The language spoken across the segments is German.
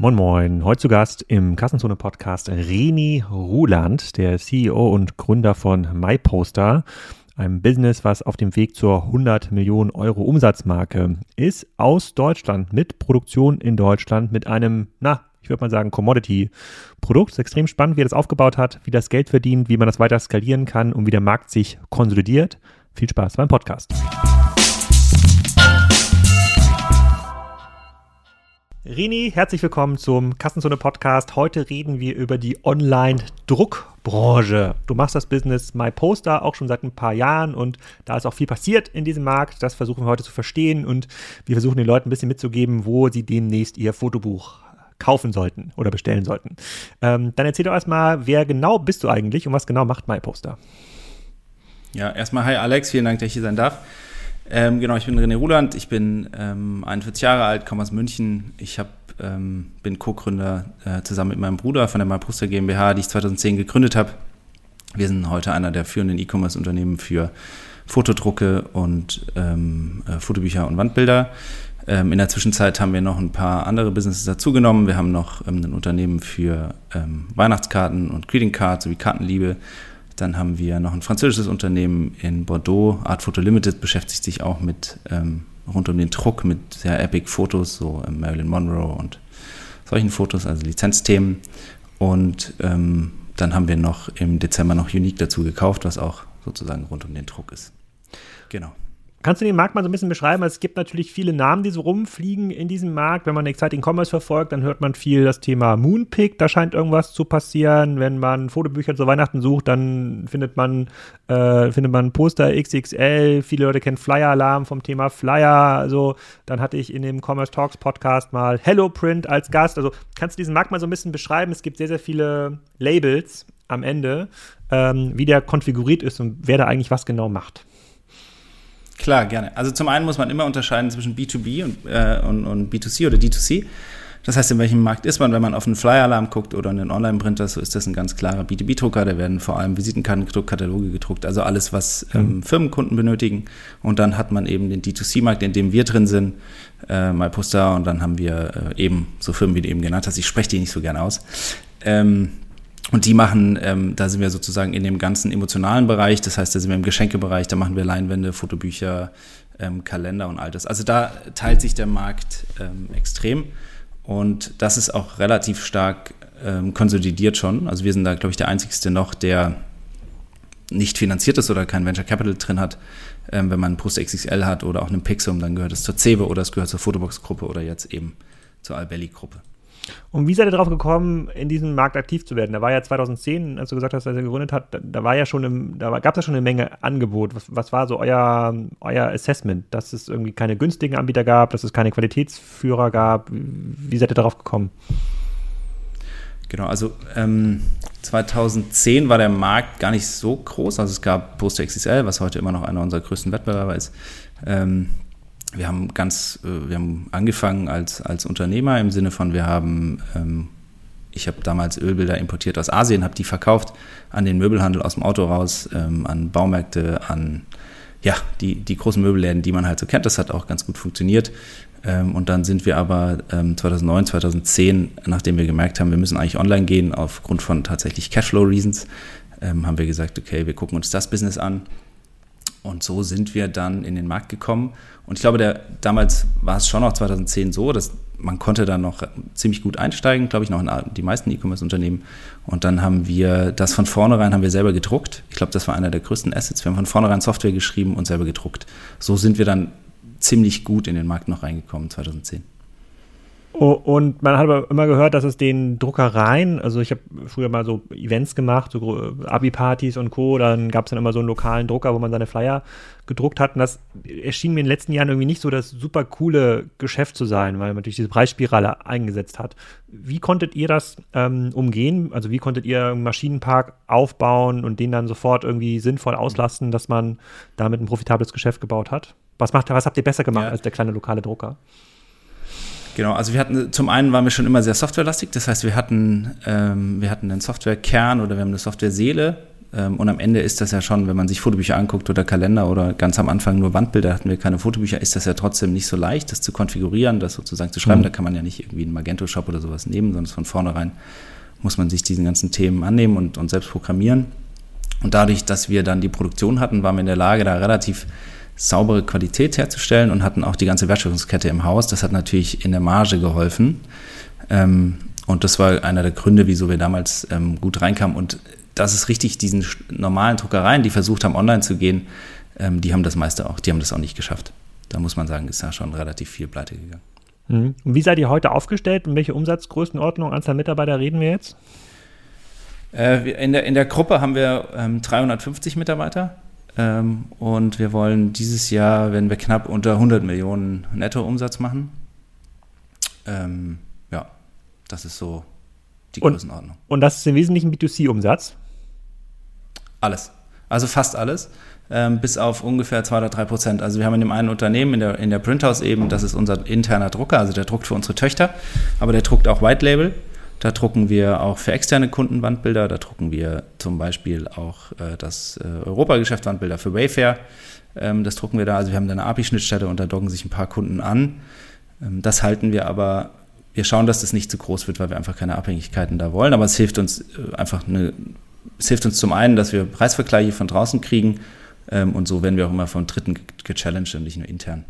Moin Moin, heute zu Gast im Kassenzone Podcast Reni Ruland, der CEO und Gründer von MyPoster, einem Business, was auf dem Weg zur 100 Millionen Euro Umsatzmarke ist, aus Deutschland, mit Produktion in Deutschland, mit einem, na, ich würde mal sagen, Commodity-Produkt. Ist extrem spannend, wie er das aufgebaut hat, wie das Geld verdient, wie man das weiter skalieren kann und wie der Markt sich konsolidiert. Viel Spaß beim Podcast. Rini, herzlich willkommen zum Kassenzone Podcast. Heute reden wir über die Online-Druckbranche. Du machst das Business MyPoster auch schon seit ein paar Jahren und da ist auch viel passiert in diesem Markt. Das versuchen wir heute zu verstehen und wir versuchen den Leuten ein bisschen mitzugeben, wo sie demnächst ihr Fotobuch kaufen sollten oder bestellen sollten. Ähm, dann erzähl doch erstmal, wer genau bist du eigentlich und was genau macht MyPoster? Ja, erstmal hi Alex, vielen Dank, dass ich hier sein darf. Ähm, genau, ich bin René Ruland, ich bin ähm, 41 Jahre alt, komme aus München. Ich hab, ähm, bin Co-Gründer äh, zusammen mit meinem Bruder von der MyPoster GmbH, die ich 2010 gegründet habe. Wir sind heute einer der führenden E-Commerce-Unternehmen für Fotodrucke und ähm, äh, Fotobücher und Wandbilder. Ähm, in der Zwischenzeit haben wir noch ein paar andere Businesses dazugenommen. Wir haben noch ähm, ein Unternehmen für Weihnachtskarten und Greeting Cards sowie Kartenliebe dann haben wir noch ein französisches Unternehmen in Bordeaux, Art Photo Limited, beschäftigt sich auch mit ähm, rund um den Druck mit sehr epic Fotos, so ähm, Marilyn Monroe und solchen Fotos, also Lizenzthemen. Und ähm, dann haben wir noch im Dezember noch Unique dazu gekauft, was auch sozusagen rund um den Druck ist. Genau. Kannst du den Markt mal so ein bisschen beschreiben? Es gibt natürlich viele Namen, die so rumfliegen in diesem Markt. Wenn man Exciting Commerce verfolgt, dann hört man viel das Thema Moonpick. Da scheint irgendwas zu passieren. Wenn man Fotobücher zu Weihnachten sucht, dann findet man, äh, findet man Poster XXL. Viele Leute kennen Flyer Alarm vom Thema Flyer. Also dann hatte ich in dem Commerce Talks Podcast mal Hello Print als Gast. Also kannst du diesen Markt mal so ein bisschen beschreiben? Es gibt sehr, sehr viele Labels am Ende, ähm, wie der konfiguriert ist und wer da eigentlich was genau macht. Klar, gerne. Also zum einen muss man immer unterscheiden zwischen B2B und, äh, und, und B2C oder D2C. Das heißt, in welchem Markt ist man, wenn man auf einen Flyer-Alarm guckt oder einen Online-Printer, so ist das ein ganz klarer B2B-Drucker. Da werden vor allem Visitenkarten gedruckt, Kataloge gedruckt, also alles, was ähm. Firmenkunden benötigen. Und dann hat man eben den D2C-Markt, in dem wir drin sind, äh, MyPoster. Und dann haben wir äh, eben so Firmen, wie du eben genannt hast. Ich spreche die nicht so gerne aus. Ähm, und die machen, ähm, da sind wir sozusagen in dem ganzen emotionalen Bereich, das heißt, da sind wir im Geschenkebereich, da machen wir Leinwände, Fotobücher, ähm, Kalender und all das. Also da teilt sich der Markt ähm, extrem und das ist auch relativ stark ähm, konsolidiert schon. Also wir sind da, glaube ich, der einzigste noch, der nicht finanziert ist oder kein Venture Capital drin hat. Ähm, wenn man Post XXL hat oder auch einen Pixum, dann gehört es zur Cewe oder es gehört zur Fotobox-Gruppe oder jetzt eben zur Albelli-Gruppe. Und wie seid ihr darauf gekommen, in diesem Markt aktiv zu werden? Da war ja 2010, als du gesagt hast, dass er gegründet hat, da, da war ja schon, im, da gab es ja schon eine Menge Angebot. Was, was, war so euer, euer Assessment, dass es irgendwie keine günstigen Anbieter gab, dass es keine Qualitätsführer gab? Wie seid ihr darauf gekommen? Genau, also ähm, 2010 war der Markt gar nicht so groß. Also es gab Poster XXL, was heute immer noch einer unserer größten Wettbewerber ist. Ähm, wir haben ganz, äh, wir haben angefangen als, als Unternehmer im Sinne von, wir haben, ähm, ich habe damals Ölbilder importiert aus Asien, habe die verkauft an den Möbelhandel aus dem Auto raus, ähm, an Baumärkte, an ja, die, die großen Möbelläden, die man halt so kennt. Das hat auch ganz gut funktioniert. Ähm, und dann sind wir aber 2009, 2010, nachdem wir gemerkt haben, wir müssen eigentlich online gehen, aufgrund von tatsächlich Cashflow-Reasons, haben wir gesagt, okay, wir gucken uns das Business an und so sind wir dann in den Markt gekommen. Und ich glaube, der, damals war es schon noch 2010 so, dass man konnte da noch ziemlich gut einsteigen, glaube ich, noch in die meisten E-Commerce-Unternehmen. Und dann haben wir das von vornherein haben wir selber gedruckt. Ich glaube, das war einer der größten Assets. Wir haben von vornherein Software geschrieben und selber gedruckt. So sind wir dann ziemlich gut in den Markt noch reingekommen 2010. Und man hat aber immer gehört, dass es den Druckereien, also ich habe früher mal so Events gemacht, so Abi-Partys und Co., dann gab es dann immer so einen lokalen Drucker, wo man seine Flyer gedruckt hat. Und das erschien mir in den letzten Jahren irgendwie nicht so das super coole Geschäft zu sein, weil man natürlich diese Preisspirale eingesetzt hat. Wie konntet ihr das ähm, umgehen? Also wie konntet ihr einen Maschinenpark aufbauen und den dann sofort irgendwie sinnvoll auslasten, dass man damit ein profitables Geschäft gebaut hat? Was, macht, was habt ihr besser gemacht ja. als der kleine lokale Drucker? Genau, also wir hatten, zum einen waren wir schon immer sehr softwarelastig, das heißt, wir hatten, ähm, wir hatten einen Softwarekern oder wir haben eine Softwareseele Ähm, und am Ende ist das ja schon, wenn man sich Fotobücher anguckt oder Kalender oder ganz am Anfang nur Wandbilder, hatten wir keine Fotobücher, ist das ja trotzdem nicht so leicht, das zu konfigurieren, das sozusagen zu schreiben. Mhm. Da kann man ja nicht irgendwie einen Magento-Shop oder sowas nehmen, sondern von vornherein muss man sich diesen ganzen Themen annehmen und, und selbst programmieren. Und dadurch, dass wir dann die Produktion hatten, waren wir in der Lage, da relativ saubere Qualität herzustellen und hatten auch die ganze Wertschöpfungskette im Haus. Das hat natürlich in der Marge geholfen. Ähm, und das war einer der Gründe, wieso wir damals ähm, gut reinkamen. Und das ist richtig, diesen normalen Druckereien, die versucht haben, online zu gehen, ähm, die haben das meiste auch, die haben das auch nicht geschafft. Da muss man sagen, ist da schon relativ viel pleite gegangen. Mhm. Und wie seid ihr heute aufgestellt? Um welche Umsatzgrößenordnung, Anzahl Mitarbeiter reden wir jetzt? Äh, in, der, in der Gruppe haben wir ähm, 350 Mitarbeiter ähm, und wir wollen dieses Jahr, wenn wir knapp unter 100 Millionen Nettoumsatz machen. Ähm, ja, das ist so die und, Größenordnung. Und das ist im Wesentlichen B2C-Umsatz? Alles. Also fast alles. Ähm, bis auf ungefähr 2 oder 3 Prozent. Also wir haben in dem einen Unternehmen, in der, in der Printhouse eben, das ist unser interner Drucker, also der druckt für unsere Töchter, aber der druckt auch White Label. Da drucken wir auch für externe Kunden Wandbilder. Da drucken wir zum Beispiel auch äh, das äh, Europageschäft Wandbilder für Wayfair. Ähm, das drucken wir da. Also wir haben da eine API-Schnittstelle und da docken sich ein paar Kunden an. Ähm, das halten wir aber, wir schauen, dass das nicht zu groß wird, weil wir einfach keine Abhängigkeiten da wollen. Aber es hilft uns äh, einfach eine, es hilft uns zum einen, dass wir Preisvergleiche von draußen kriegen ähm, und so werden wir auch immer von Dritten gechallenged und nicht nur intern.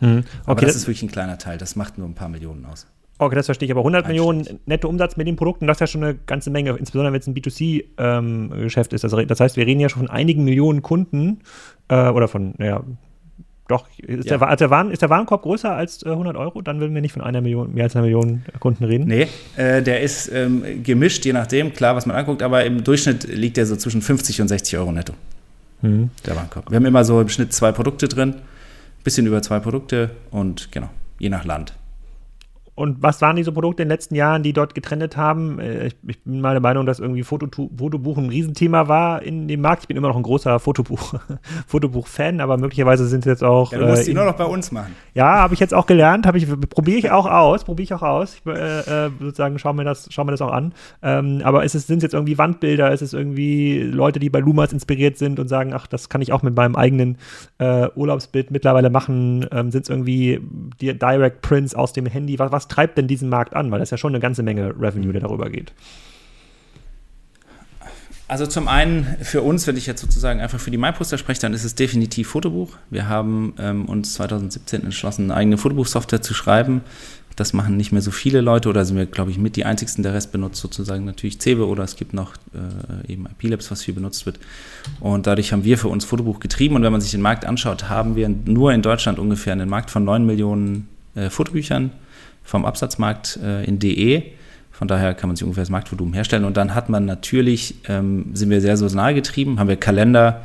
Mhm. Okay, aber das, das ist wirklich ein kleiner Teil. Das macht nur ein paar Millionen aus. Okay, das verstehe ich. Aber 100 Millionen netto Umsatz mit den Produkten, das ist ja schon eine ganze Menge, insbesondere wenn es ein B2C-Geschäft ähm, ist. Also, das heißt, wir reden ja schon von einigen Millionen Kunden äh, oder von, naja, doch, ist, ja. der, der Waren, ist, der, Warenkorb größer als äh, 100 Euro? Dann würden wir nicht von einer Million, mehr als einer Million Kunden reden. Nee, äh, der ist ähm, gemischt, je nachdem, klar, was man anguckt, aber im Durchschnitt liegt der so zwischen 50 und 60 Euro netto. Mhm. Der Warenkorb. Wir haben immer so im Schnitt zwei Produkte drin, bisschen über zwei Produkte und genau, je nach Land. Und was waren diese Produkte in den letzten Jahren, die dort getrennt haben? Äh, ich, ich bin meiner Meinung, dass irgendwie Foto, Fotobuch ein Riesenthema war in dem Markt. Ich bin immer noch ein großer Fotobuch, Fotobuch-Fan, aber möglicherweise sind es jetzt auch. Ja, du musst äh, die nur noch bei uns machen. Ja, habe ich jetzt auch gelernt, ich, probiere ich auch aus, probiere ich auch aus. Ich, äh, äh, sozusagen, schau mir das, schau mir das auch an. Ähm, aber ist es, sind es jetzt irgendwie Wandbilder? Ist es irgendwie Leute, die bei Lumas inspiriert sind und sagen, ach, das kann ich auch mit meinem eigenen äh, Urlaubsbild mittlerweile machen? Ähm, sind es irgendwie die Direct Prints aus dem Handy? Was, was treibt denn diesen Markt an? Weil das ist ja schon eine ganze Menge Revenue, der darüber geht. Also zum einen für uns, wenn ich jetzt sozusagen einfach für die MyPoster spreche, dann ist es definitiv Fotobuch. Wir haben ähm, uns 2017 entschlossen, eine eigene Fotobuchsoftware zu schreiben. Das machen nicht mehr so viele Leute oder sind wir, glaube ich, mit die einzigsten. Der Rest benutzt sozusagen natürlich Cebe oder es gibt noch äh, eben IP Labs, was viel benutzt wird. Und dadurch haben wir für uns Fotobuch getrieben. Und wenn man sich den Markt anschaut, haben wir nur in Deutschland ungefähr einen Markt von 9 Millionen äh, Fotobüchern vom Absatzmarkt äh, in DE. Von daher kann man sich ungefähr das Marktvolumen herstellen. Und dann hat man natürlich, ähm, sind wir sehr saisonal getrieben, haben wir Kalender,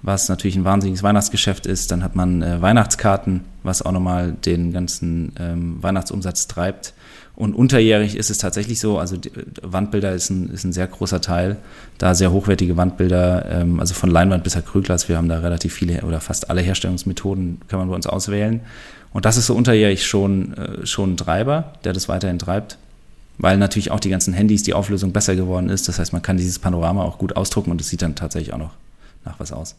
was natürlich ein wahnsinniges Weihnachtsgeschäft ist. Dann hat man äh, Weihnachtskarten, was auch nochmal den ganzen ähm, Weihnachtsumsatz treibt. Und unterjährig ist es tatsächlich so, also Wandbilder ist ein, ist ein sehr großer Teil, da sehr hochwertige Wandbilder, ähm, also von Leinwand bis Acrylglas, wir haben da relativ viele oder fast alle Herstellungsmethoden, kann man bei uns auswählen. Und das ist so unterjährig schon, äh, schon ein Treiber, der das weiterhin treibt, weil natürlich auch die ganzen Handys die Auflösung besser geworden ist. Das heißt, man kann dieses Panorama auch gut ausdrucken und es sieht dann tatsächlich auch noch nach was aus.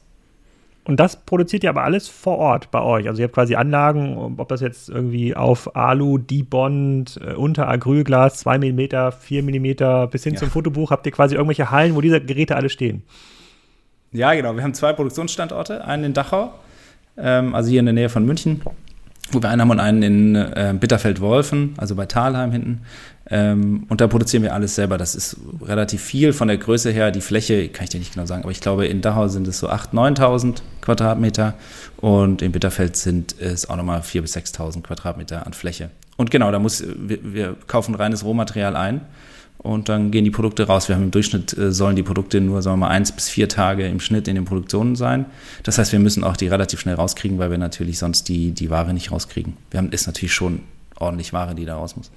Und das produziert ihr aber alles vor Ort bei euch. Also ihr habt quasi Anlagen, ob das jetzt irgendwie auf Alu, Debond, äh, unter Acrylglas, 2 mm, 4 mm bis hin ja. zum Fotobuch, habt ihr quasi irgendwelche Hallen, wo diese Geräte alle stehen? Ja, genau. Wir haben zwei Produktionsstandorte, einen in Dachau, ähm, also hier in der Nähe von München wo wir einen haben und einen in äh, Bitterfeld-Wolfen, also bei Talheim hinten. Ähm, und da produzieren wir alles selber. Das ist relativ viel von der Größe her. Die Fläche kann ich dir nicht genau sagen, aber ich glaube, in Dachau sind es so 8.000, 9.000 Quadratmeter und in Bitterfeld sind es auch nochmal 4.000 bis 6.000 Quadratmeter an Fläche. Und genau, da muss, wir, wir kaufen reines Rohmaterial ein und dann gehen die Produkte raus. Wir haben im Durchschnitt, äh, sollen die Produkte nur, sagen wir mal, eins bis vier Tage im Schnitt in den Produktionen sein. Das heißt, wir müssen auch die relativ schnell rauskriegen, weil wir natürlich sonst die, die Ware nicht rauskriegen. Wir haben, ist natürlich schon ordentlich Ware, die da raus muss.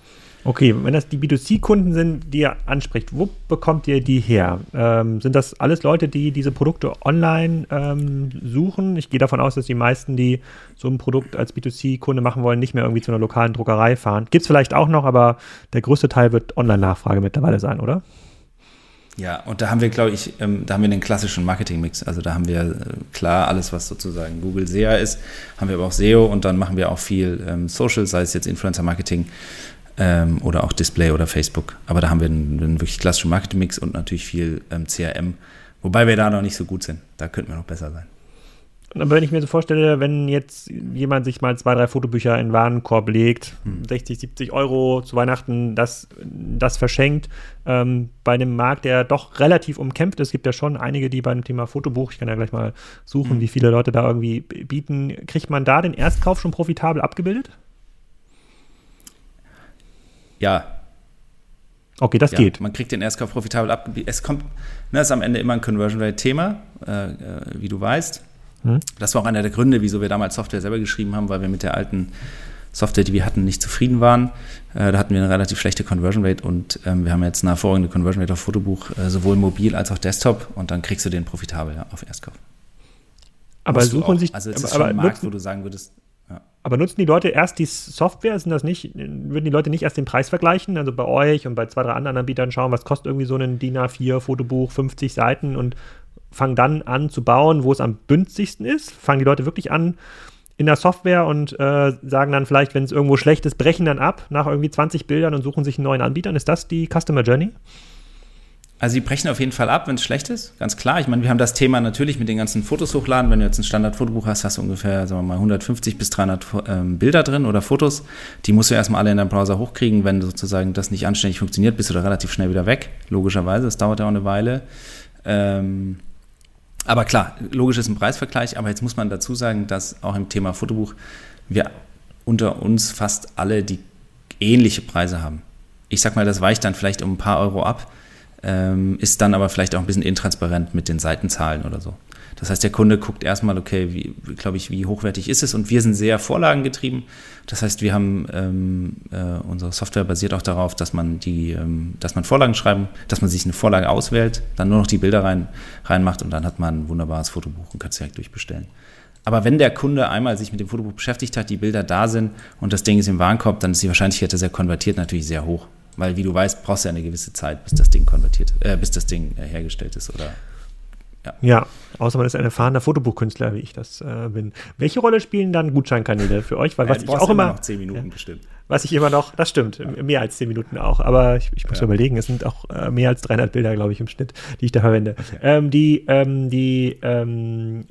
Okay, wenn das die B2C-Kunden sind, die ihr anspricht, wo bekommt ihr die her? Ähm, sind das alles Leute, die diese Produkte online ähm, suchen? Ich gehe davon aus, dass die meisten, die so ein Produkt als B2C-Kunde machen wollen, nicht mehr irgendwie zu einer lokalen Druckerei fahren. Gibt es vielleicht auch noch, aber der größte Teil wird Online-Nachfrage mittlerweile sein, oder? Ja, und da haben wir, glaube ich, ähm, da haben wir den klassischen Marketing-Mix. Also da haben wir äh, klar alles, was sozusagen Google SEA ist, haben wir aber auch SEO und dann machen wir auch viel ähm, Social, sei es jetzt Influencer-Marketing ähm, oder auch Display oder Facebook. Aber da haben wir einen, einen wirklich klassischen Marketing-Mix und natürlich viel ähm, CRM, wobei wir da noch nicht so gut sind. Da könnten wir noch besser sein. Aber wenn ich mir so vorstelle, wenn jetzt jemand sich mal zwei, drei Fotobücher in den Warenkorb legt, hm. 60, 70 Euro zu Weihnachten, das, das verschenkt, ähm, bei einem Markt, der doch relativ umkämpft ist, gibt ja schon einige, die beim Thema Fotobuch, ich kann ja gleich mal suchen, hm. wie viele Leute da irgendwie bieten, kriegt man da den Erstkauf schon profitabel abgebildet? Ja, Okay, das ja, geht. Man kriegt den Erstkauf profitabel abgebildet. Es kommt, ne, ist am Ende immer ein Conversion Rate Thema, äh, äh, wie du weißt. Hm. Das war auch einer der Gründe, wieso wir damals Software selber geschrieben haben, weil wir mit der alten Software, die wir hatten, nicht zufrieden waren. Äh, da hatten wir eine relativ schlechte Conversion Rate und ähm, wir haben jetzt eine hervorragende Conversion Rate auf Fotobuch, äh, sowohl mobil als auch Desktop und dann kriegst du den profitabel ja, auf Erstkauf. Aber Musst suchen sich. Also es aber, ist schon ein Markt, wo du sagen würdest. Aber nutzen die Leute erst die Software? Sind das nicht, würden die Leute nicht erst den Preis vergleichen? Also bei euch und bei zwei, drei anderen Anbietern schauen, was kostet irgendwie so ein DIN A4 Fotobuch, 50 Seiten und fangen dann an zu bauen, wo es am günstigsten ist. Fangen die Leute wirklich an in der Software und äh, sagen dann vielleicht, wenn es irgendwo schlecht ist, brechen dann ab nach irgendwie 20 Bildern und suchen sich einen neuen Anbieter. Ist das die Customer Journey? Also sie brechen auf jeden Fall ab, wenn es schlecht ist, ganz klar. Ich meine, wir haben das Thema natürlich mit den ganzen Fotos hochladen. Wenn du jetzt ein Standardfotobuch hast, hast du ungefähr, sagen wir mal, 150 bis 300 ähm, Bilder drin oder Fotos. Die musst du erstmal alle in deinem Browser hochkriegen. Wenn sozusagen das nicht anständig funktioniert, bist du da relativ schnell wieder weg. Logischerweise, das dauert ja auch eine Weile. Ähm, aber klar, logisch ist ein Preisvergleich, aber jetzt muss man dazu sagen, dass auch im Thema Fotobuch wir unter uns fast alle die ähnliche Preise haben. Ich sag mal, das weicht dann vielleicht um ein paar Euro ab, ähm, ist dann aber vielleicht auch ein bisschen intransparent mit den Seitenzahlen oder so. Das heißt, der Kunde guckt erstmal, okay, wie, glaube ich, wie hochwertig ist es? Und wir sind sehr vorlagengetrieben. Das heißt, wir haben ähm, äh, unsere Software basiert auch darauf, dass man die, ähm, dass man Vorlagen schreiben, dass man sich eine Vorlage auswählt, dann nur noch die Bilder rein reinmacht und dann hat man ein wunderbares Fotobuch und kann es direkt durchbestellen. Aber wenn der Kunde einmal sich mit dem Fotobuch beschäftigt hat, die Bilder da sind und das Ding ist im Warenkorb, dann ist die Wahrscheinlichkeit, dass er konvertiert, natürlich sehr hoch. Weil, wie du weißt, brauchst du ja eine gewisse Zeit, bis das Ding konvertiert, äh, bis das Ding äh, hergestellt ist oder ja. ja, außer man ist ein erfahrener Fotobuchkünstler, wie ich das äh, bin. Welche Rolle spielen dann Gutscheinkanäle für euch? Weil was ja, ich auch immer, immer noch zehn Minuten ja, bestimmt was ich immer noch, das stimmt, mehr als zehn Minuten auch, aber ich, ich muss ja. überlegen, es sind auch äh, mehr als 300 Bilder, glaube ich, im Schnitt, die ich da verwende. Ähm, die, ähm, die, ähm,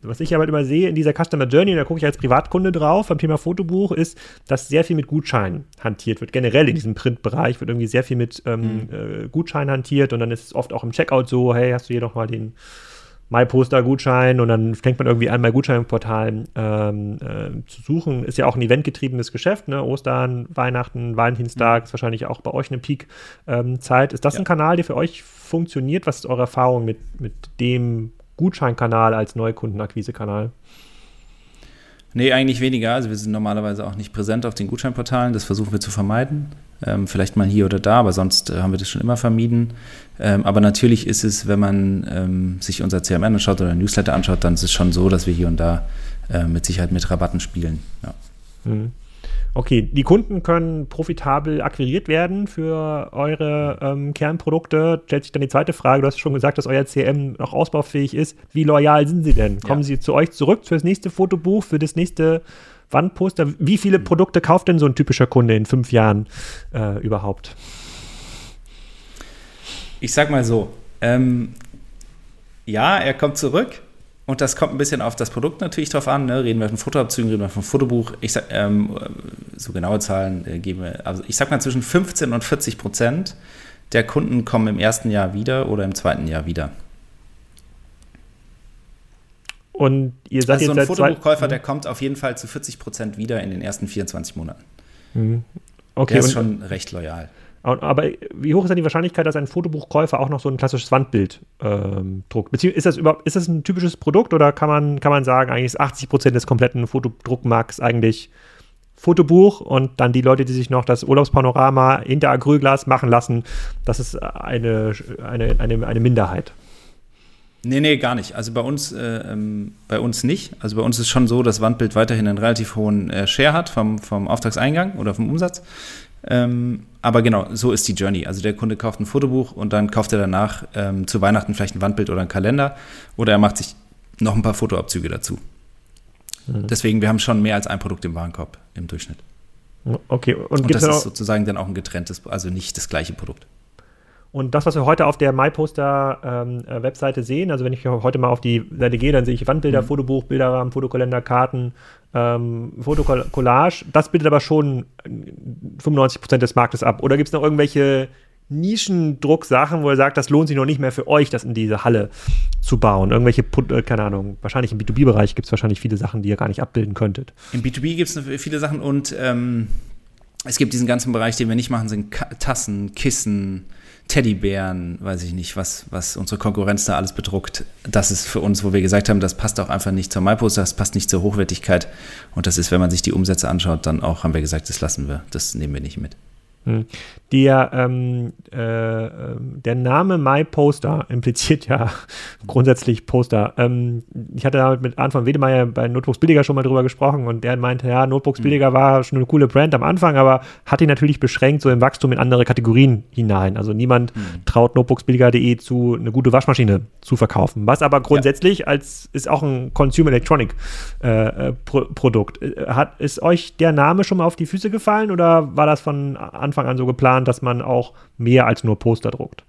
was ich aber immer sehe in dieser Customer Journey, und da gucke ich als Privatkunde drauf, beim Thema Fotobuch, ist, dass sehr viel mit Gutscheinen hantiert wird. Generell in diesem Printbereich wird irgendwie sehr viel mit ähm, mhm. äh, Gutscheinen hantiert und dann ist es oft auch im Checkout so, hey, hast du hier noch mal den MyPoster-Gutschein und dann fängt man irgendwie an, bei Gutscheinportalen ähm, äh, zu suchen. Ist ja auch ein eventgetriebenes Geschäft, ne? Ostern, Weihnachten, Valentinstag, mhm. ist wahrscheinlich auch bei euch eine Peak-Zeit. Ähm, ist das ja. ein Kanal, der für euch funktioniert? Was ist eure Erfahrung mit, mit dem Gutscheinkanal als Neukundenakquise-Kanal? Nee, eigentlich weniger. Also wir sind normalerweise auch nicht präsent auf den Gutscheinportalen. Das versuchen wir zu vermeiden. Ähm, vielleicht mal hier oder da, aber sonst äh, haben wir das schon immer vermieden. Ähm, aber natürlich ist es, wenn man ähm, sich unser CMN anschaut oder Newsletter anschaut, dann ist es schon so, dass wir hier und da äh, mit Sicherheit mit Rabatten spielen. Ja. Mhm. Okay, die Kunden können profitabel akquiriert werden für eure ähm, Kernprodukte. Stellt sich dann die zweite Frage, du hast schon gesagt, dass euer CM noch ausbaufähig ist. Wie loyal sind sie denn? Kommen ja. sie zu euch zurück für das nächste Fotobuch, für das nächste Wandposter? Wie viele mhm. Produkte kauft denn so ein typischer Kunde in fünf Jahren äh, überhaupt? Ich sag mal so, ähm, ja, er kommt zurück und das kommt ein bisschen auf das Produkt natürlich drauf an. Ne? Reden wir von Fotoabzügen, reden wir von Fotobuch. Ich sag, ähm, so genaue Zahlen äh, geben wir. Also ich sag mal zwischen 15 und 40 Prozent der Kunden kommen im ersten Jahr wieder oder im zweiten Jahr wieder. Und ihr seid also so ein Fotobuchkäufer, der kommt auf jeden Fall zu 40 Prozent wieder in den ersten 24 Monaten. Mhm. Okay, der ist schon recht loyal. Aber wie hoch ist denn die Wahrscheinlichkeit, dass ein Fotobuchkäufer auch noch so ein klassisches Wandbild ähm, druckt? Beziehungsweise ist das überhaupt, ist das ein typisches Produkt oder kann man, kann man sagen, eigentlich ist 80 Prozent des kompletten Fotodruckmarkts eigentlich Fotobuch und dann die Leute, die sich noch das Urlaubspanorama hinter Acrylglas machen lassen, das ist eine, eine, eine, eine Minderheit. Nee, nee, gar nicht. Also bei uns, äh, ähm, bei uns nicht. Also bei uns ist schon so, dass Wandbild weiterhin einen relativ hohen äh, Share hat vom, vom Auftragseingang oder vom Umsatz. Ähm, aber genau, so ist die Journey. Also der Kunde kauft ein Fotobuch und dann kauft er danach ähm, zu Weihnachten vielleicht ein Wandbild oder einen Kalender oder er macht sich noch ein paar Fotoabzüge dazu. Mhm. Deswegen, wir haben schon mehr als ein Produkt im Warenkorb im Durchschnitt. Okay, und, und das ist sozusagen dann auch ein getrenntes, also nicht das gleiche Produkt. Und das, was wir heute auf der MyPoster-Webseite ähm, sehen, also wenn ich heute mal auf die Seite gehe, dann sehe ich Wandbilder, mhm. Fotobuch, Bilderrahmen, Fotokalender, Karten, ähm, Fotokollage. Das bildet aber schon 95 Prozent des Marktes ab. Oder gibt es noch irgendwelche Nischendrucksachen, wo er sagt, das lohnt sich noch nicht mehr für euch, das in diese Halle zu bauen? Irgendwelche, äh, keine Ahnung, wahrscheinlich im B2B-Bereich gibt es wahrscheinlich viele Sachen, die ihr gar nicht abbilden könntet. Im B2B gibt es viele Sachen und ähm, es gibt diesen ganzen Bereich, den wir nicht machen, sind Tassen, Kissen, Teddybären, weiß ich nicht, was, was unsere Konkurrenz da alles bedruckt. Das ist für uns, wo wir gesagt haben, das passt auch einfach nicht zur MyPoster, das passt nicht zur Hochwertigkeit. Und das ist, wenn man sich die Umsätze anschaut, dann auch, haben wir gesagt, das lassen wir, das nehmen wir nicht mit. Hm. Der, ähm, äh, der Name MyPoster impliziert ja grundsätzlich Poster. Ähm, ich hatte damit mit Arndt von Wedemeyer bei Notebooks Billiger schon mal drüber gesprochen und der meinte, ja, Notebooks mhm. Billiger war schon eine coole Brand am Anfang, aber hat ihn natürlich beschränkt so im Wachstum in andere Kategorien hinein. Also niemand mhm. traut Notebooksbilliger.de zu, eine gute Waschmaschine zu verkaufen. Was aber grundsätzlich ja. als ist auch ein Consumer Electronic äh, äh Pro Produkt. Äh, hat, ist euch der Name schon mal auf die Füße gefallen oder war das von Anfang an so geplant? dass man auch mehr als nur Poster druckt.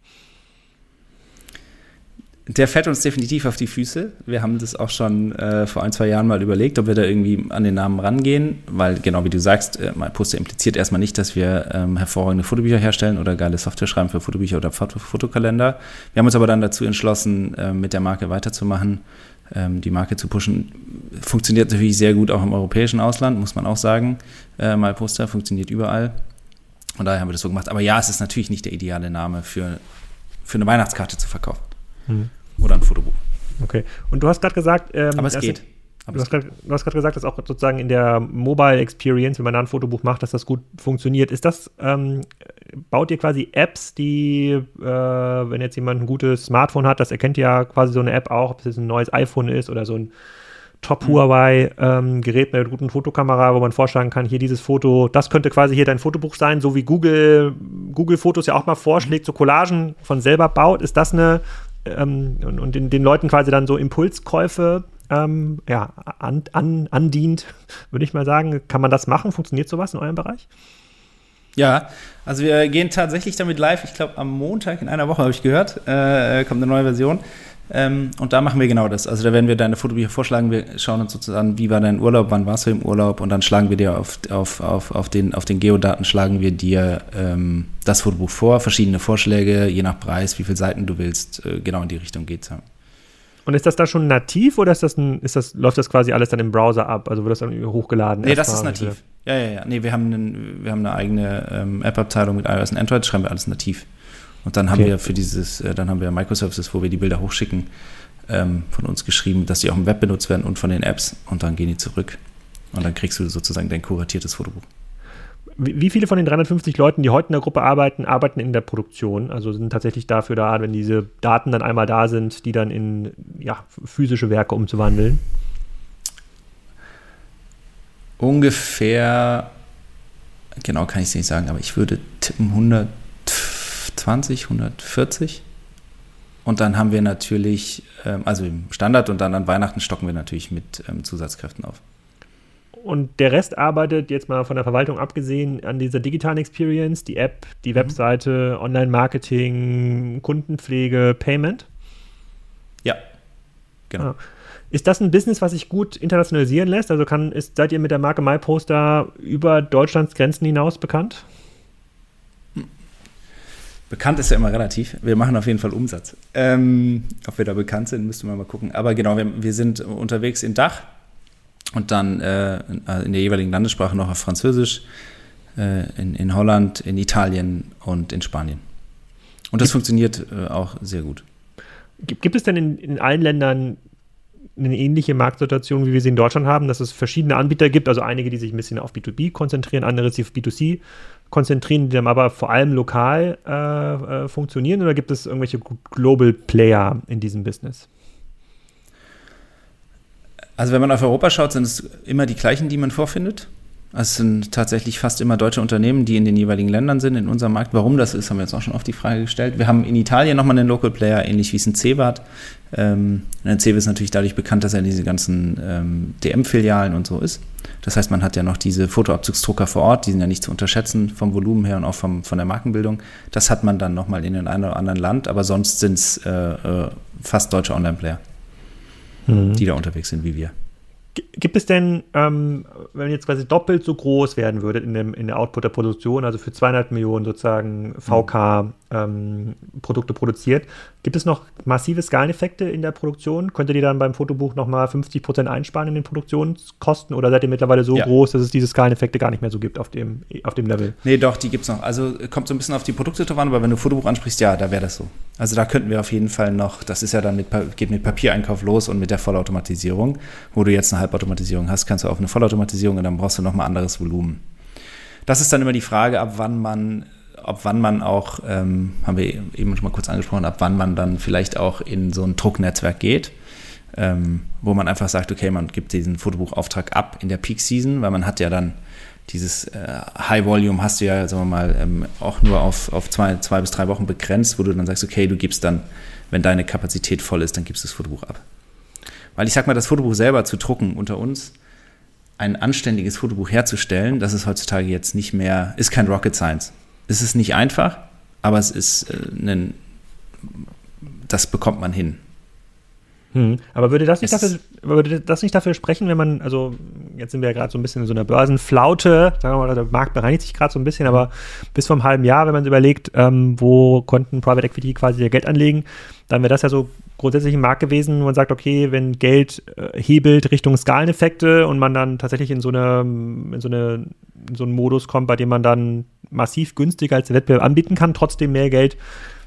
Der fährt uns definitiv auf die Füße. Wir haben das auch schon äh, vor ein, zwei Jahren mal überlegt, ob wir da irgendwie an den Namen rangehen, weil genau wie du sagst, äh, Poster impliziert erstmal nicht, dass wir ähm, hervorragende Fotobücher herstellen oder geile Software schreiben für Fotobücher oder Foto Fotokalender. Wir haben uns aber dann dazu entschlossen, äh, mit der Marke weiterzumachen, ähm, die Marke zu pushen. Funktioniert natürlich sehr gut auch im europäischen Ausland, muss man auch sagen. Äh, MyPoster funktioniert überall. Und daher haben wir das so gemacht. Aber ja, es ist natürlich nicht der ideale Name für, für eine Weihnachtskarte zu verkaufen. Mhm. Oder ein Fotobuch. Okay. Und du hast gerade gesagt. Ähm, Aber es geht. Aber du, hast grad, du hast gerade gesagt, dass auch sozusagen in der Mobile Experience, wenn man da ein Fotobuch macht, dass das gut funktioniert. Ist das, ähm, baut ihr quasi Apps, die, äh, wenn jetzt jemand ein gutes Smartphone hat, das erkennt ja quasi so eine App auch, ob es jetzt ein neues iPhone ist oder so ein Top-Huawei-Gerät ähm, mit einer guten Fotokamera, wo man vorschlagen kann, hier dieses Foto, das könnte quasi hier dein Fotobuch sein, so wie Google, Google Fotos ja auch mal vorschlägt, so Collagen von selber baut. Ist das eine, ähm, und, und den, den, Leuten quasi dann so Impulskäufe ähm, ja, an, an, andient, würde ich mal sagen. Kann man das machen? Funktioniert sowas in eurem Bereich? Ja, also wir gehen tatsächlich damit live. Ich glaube, am Montag in einer Woche habe ich gehört, äh, kommt eine neue Version. Ähm, und da machen wir genau das. Also da werden wir deine Fotobücher vorschlagen. Wir schauen uns sozusagen, wie war dein Urlaub, wann warst du im Urlaub und dann schlagen wir dir auf, auf, auf, auf, den, auf den Geodaten, schlagen wir dir ähm, das Fotobuch vor, verschiedene Vorschläge, je nach Preis, wie viele Seiten du willst. Äh, genau in die Richtung geht es. Und ist das da schon nativ oder ist das ein, ist das, läuft das quasi alles dann im Browser ab? Also wird das dann hochgeladen? Nee, das ist nativ. Ja, ja, ja. Nee, wir haben, einen, wir haben eine eigene ähm, App-Abteilung mit iOS und Android, schreiben wir alles nativ. Und dann haben okay. wir für dieses, äh, dann haben wir Microservices, wo wir die Bilder hochschicken, ähm, von uns geschrieben, dass die auch im Web benutzt werden und von den Apps. Und dann gehen die zurück. Und dann kriegst du sozusagen dein kuratiertes Fotobuch. Wie viele von den 350 Leuten, die heute in der Gruppe arbeiten, arbeiten in der Produktion? Also sind tatsächlich dafür da, wenn diese Daten dann einmal da sind, die dann in ja, physische Werke umzuwandeln? Ungefähr, genau kann ich es nicht sagen, aber ich würde tippen 100 120, 140. Und dann haben wir natürlich, ähm, also im Standard und dann an Weihnachten stocken wir natürlich mit ähm, Zusatzkräften auf. Und der Rest arbeitet jetzt mal von der Verwaltung abgesehen an dieser digitalen Experience, die App, die mhm. Webseite, Online-Marketing, Kundenpflege, Payment? Ja, genau. Ah. Ist das ein Business, was sich gut internationalisieren lässt? Also kann, ist, seid ihr mit der Marke MyPoster über Deutschlands Grenzen hinaus bekannt? Bekannt ist ja immer relativ. Wir machen auf jeden Fall Umsatz. Ähm, ob wir da bekannt sind, müsste man mal gucken. Aber genau, wir, wir sind unterwegs in Dach und dann äh, in der jeweiligen Landessprache noch auf Französisch, äh, in, in Holland, in Italien und in Spanien. Und das gibt, funktioniert äh, auch sehr gut. Gibt es denn in, in allen Ländern eine ähnliche Marktsituation, wie wir sie in Deutschland haben, dass es verschiedene Anbieter gibt, also einige, die sich ein bisschen auf B2B konzentrieren, andere, die auf B2C konzentrieren, die dann aber vor allem lokal äh, äh, funktionieren oder gibt es irgendwelche Global Player in diesem Business? Also wenn man auf Europa schaut, sind es immer die gleichen, die man vorfindet. Es sind tatsächlich fast immer deutsche Unternehmen, die in den jeweiligen Ländern sind, in unserem Markt. Warum das ist, haben wir jetzt auch schon oft die Frage gestellt. Wir haben in Italien nochmal einen Local Player, ähnlich wie es ein CEBA hat. Ähm, ein CEBA ist natürlich dadurch bekannt, dass er in diese ganzen ähm, DM-Filialen und so ist. Das heißt, man hat ja noch diese Fotoabzugsdrucker vor Ort, die sind ja nicht zu unterschätzen vom Volumen her und auch vom, von der Markenbildung. Das hat man dann nochmal in einem oder anderen Land, aber sonst sind es äh, äh, fast deutsche Online-Player, mhm. die da unterwegs sind wie wir. Gibt es denn, ähm, wenn jetzt quasi doppelt so groß werden würdet in, dem, in der Output der Produktion, also für 200 Millionen sozusagen VK mhm ähm, Produkte produziert. Gibt es noch massive Skaleneffekte in der Produktion? Könntet ihr dann beim Fotobuch nochmal 50 Prozent einsparen in den Produktionskosten oder seid ihr mittlerweile so ja. groß, dass es diese Skaleneffekte gar nicht mehr so gibt auf dem, auf dem Level? Nee, doch, die gibt es noch. Also kommt so ein bisschen auf die Produkte drauf an, aber wenn du Fotobuch ansprichst, ja, da wäre das so. Also da könnten wir auf jeden Fall noch, das ist ja dann mit, geht mit Papiereinkauf los und mit der Vollautomatisierung, wo du jetzt eine Halbautomatisierung hast, kannst du auf eine Vollautomatisierung und dann brauchst du nochmal anderes Volumen. Das ist dann immer die Frage, ab wann man ab wann man auch, ähm, haben wir eben schon mal kurz angesprochen, ab wann man dann vielleicht auch in so ein Drucknetzwerk geht, ähm, wo man einfach sagt, okay, man gibt diesen Fotobuchauftrag ab in der Peak Season, weil man hat ja dann dieses äh, High Volume hast du ja, sagen wir mal, ähm, auch nur auf, auf zwei, zwei bis drei Wochen begrenzt, wo du dann sagst, okay, du gibst dann, wenn deine Kapazität voll ist, dann gibst du das Fotobuch ab. Weil ich sag mal, das Fotobuch selber zu drucken unter uns, ein anständiges Fotobuch herzustellen, das ist heutzutage jetzt nicht mehr, ist kein Rocket Science es ist nicht einfach, aber es ist äh, ein, das bekommt man hin. Hm. Aber würde das, nicht dafür, würde das nicht dafür sprechen, wenn man, also jetzt sind wir ja gerade so ein bisschen in so einer Börsenflaute, sagen wir mal, der Markt bereinigt sich gerade so ein bisschen, aber bis vor einem halben Jahr, wenn man überlegt, ähm, wo konnten Private Equity quasi ihr Geld anlegen, dann wäre das ja so grundsätzlich ein Markt gewesen, wo man sagt, okay, wenn Geld äh, hebelt Richtung Skaleneffekte und man dann tatsächlich in so eine, in so eine, in so einen Modus kommt, bei dem man dann massiv günstiger als der Wettbewerb anbieten kann, trotzdem mehr Geld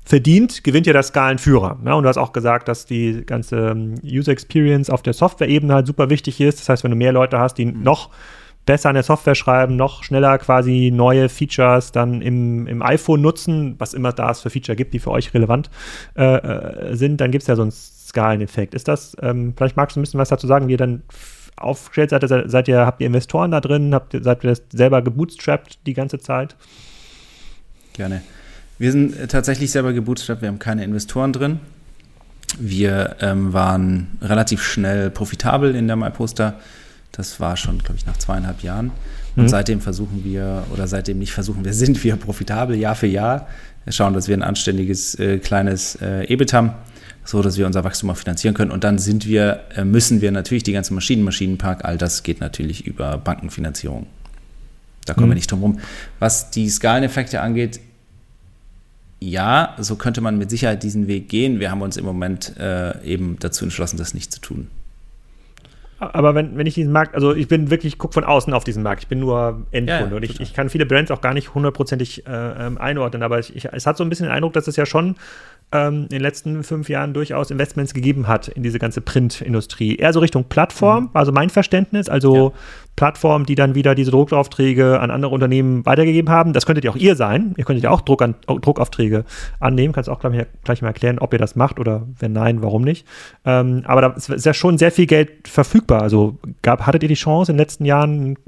verdient, gewinnt ja der Skalenführer. Ja, und du hast auch gesagt, dass die ganze ähm, User Experience auf der Software-Ebene halt super wichtig ist. Das heißt, wenn du mehr Leute hast, die mhm. noch besser an der Software schreiben, noch schneller quasi neue Features dann im, im iPhone nutzen, was immer da es für Feature gibt, die für euch relevant äh, äh sind, dann gibt es ja so einen Skaleneffekt. Ist das, ähm, vielleicht magst du ein bisschen was dazu sagen, wie ihr dann aufgestellt seid? Seid, seid ihr, habt ihr Investoren da drin? Habt ihr, seid ihr das selber gebootstrapped die ganze Zeit? Gerne. Wir sind tatsächlich selber gebootstrapped, wir haben keine Investoren drin. Wir ähm, waren relativ schnell profitabel in der MyPoster. Das war schon, glaube ich, nach zweieinhalb Jahren. Und mhm. seitdem versuchen wir, oder seitdem nicht versuchen wir, sind wir profitabel Jahr für Jahr. Wir schauen, dass wir ein anständiges äh, kleines äh, EBIT haben, so dass wir unser Wachstum auch finanzieren können. Und dann sind wir, äh, müssen wir natürlich die ganzen Maschinen, Maschinenpark, all das geht natürlich über Bankenfinanzierung. Da kommen mhm. wir nicht drum rum. Was die Skaleneffekte angeht, ja, so könnte man mit Sicherheit diesen Weg gehen. Wir haben uns im Moment äh, eben dazu entschlossen, das nicht zu tun. Aber wenn, wenn ich diesen Markt, also ich bin wirklich, guck von außen auf diesen Markt, ich bin nur Endkunde ja, ja, und ich, ich kann viele Brands auch gar nicht hundertprozentig äh, ähm, einordnen, aber ich, ich, es hat so ein bisschen den Eindruck, dass es ja schon ähm, in den letzten fünf Jahren durchaus Investments gegeben hat in diese ganze Printindustrie. Eher so Richtung Plattform, mhm. also mein Verständnis, also ja. Plattformen, die dann wieder diese Druckaufträge an andere Unternehmen weitergegeben haben. Das könntet ja auch ihr sein. Ihr könntet ja auch Druck an, Druckaufträge annehmen. Kannst auch gleich, gleich mal erklären, ob ihr das macht oder wenn nein, warum nicht. Ähm, aber da ist ja schon sehr viel Geld verfügbar. Also gab, hattet ihr die Chance, in den letzten Jahren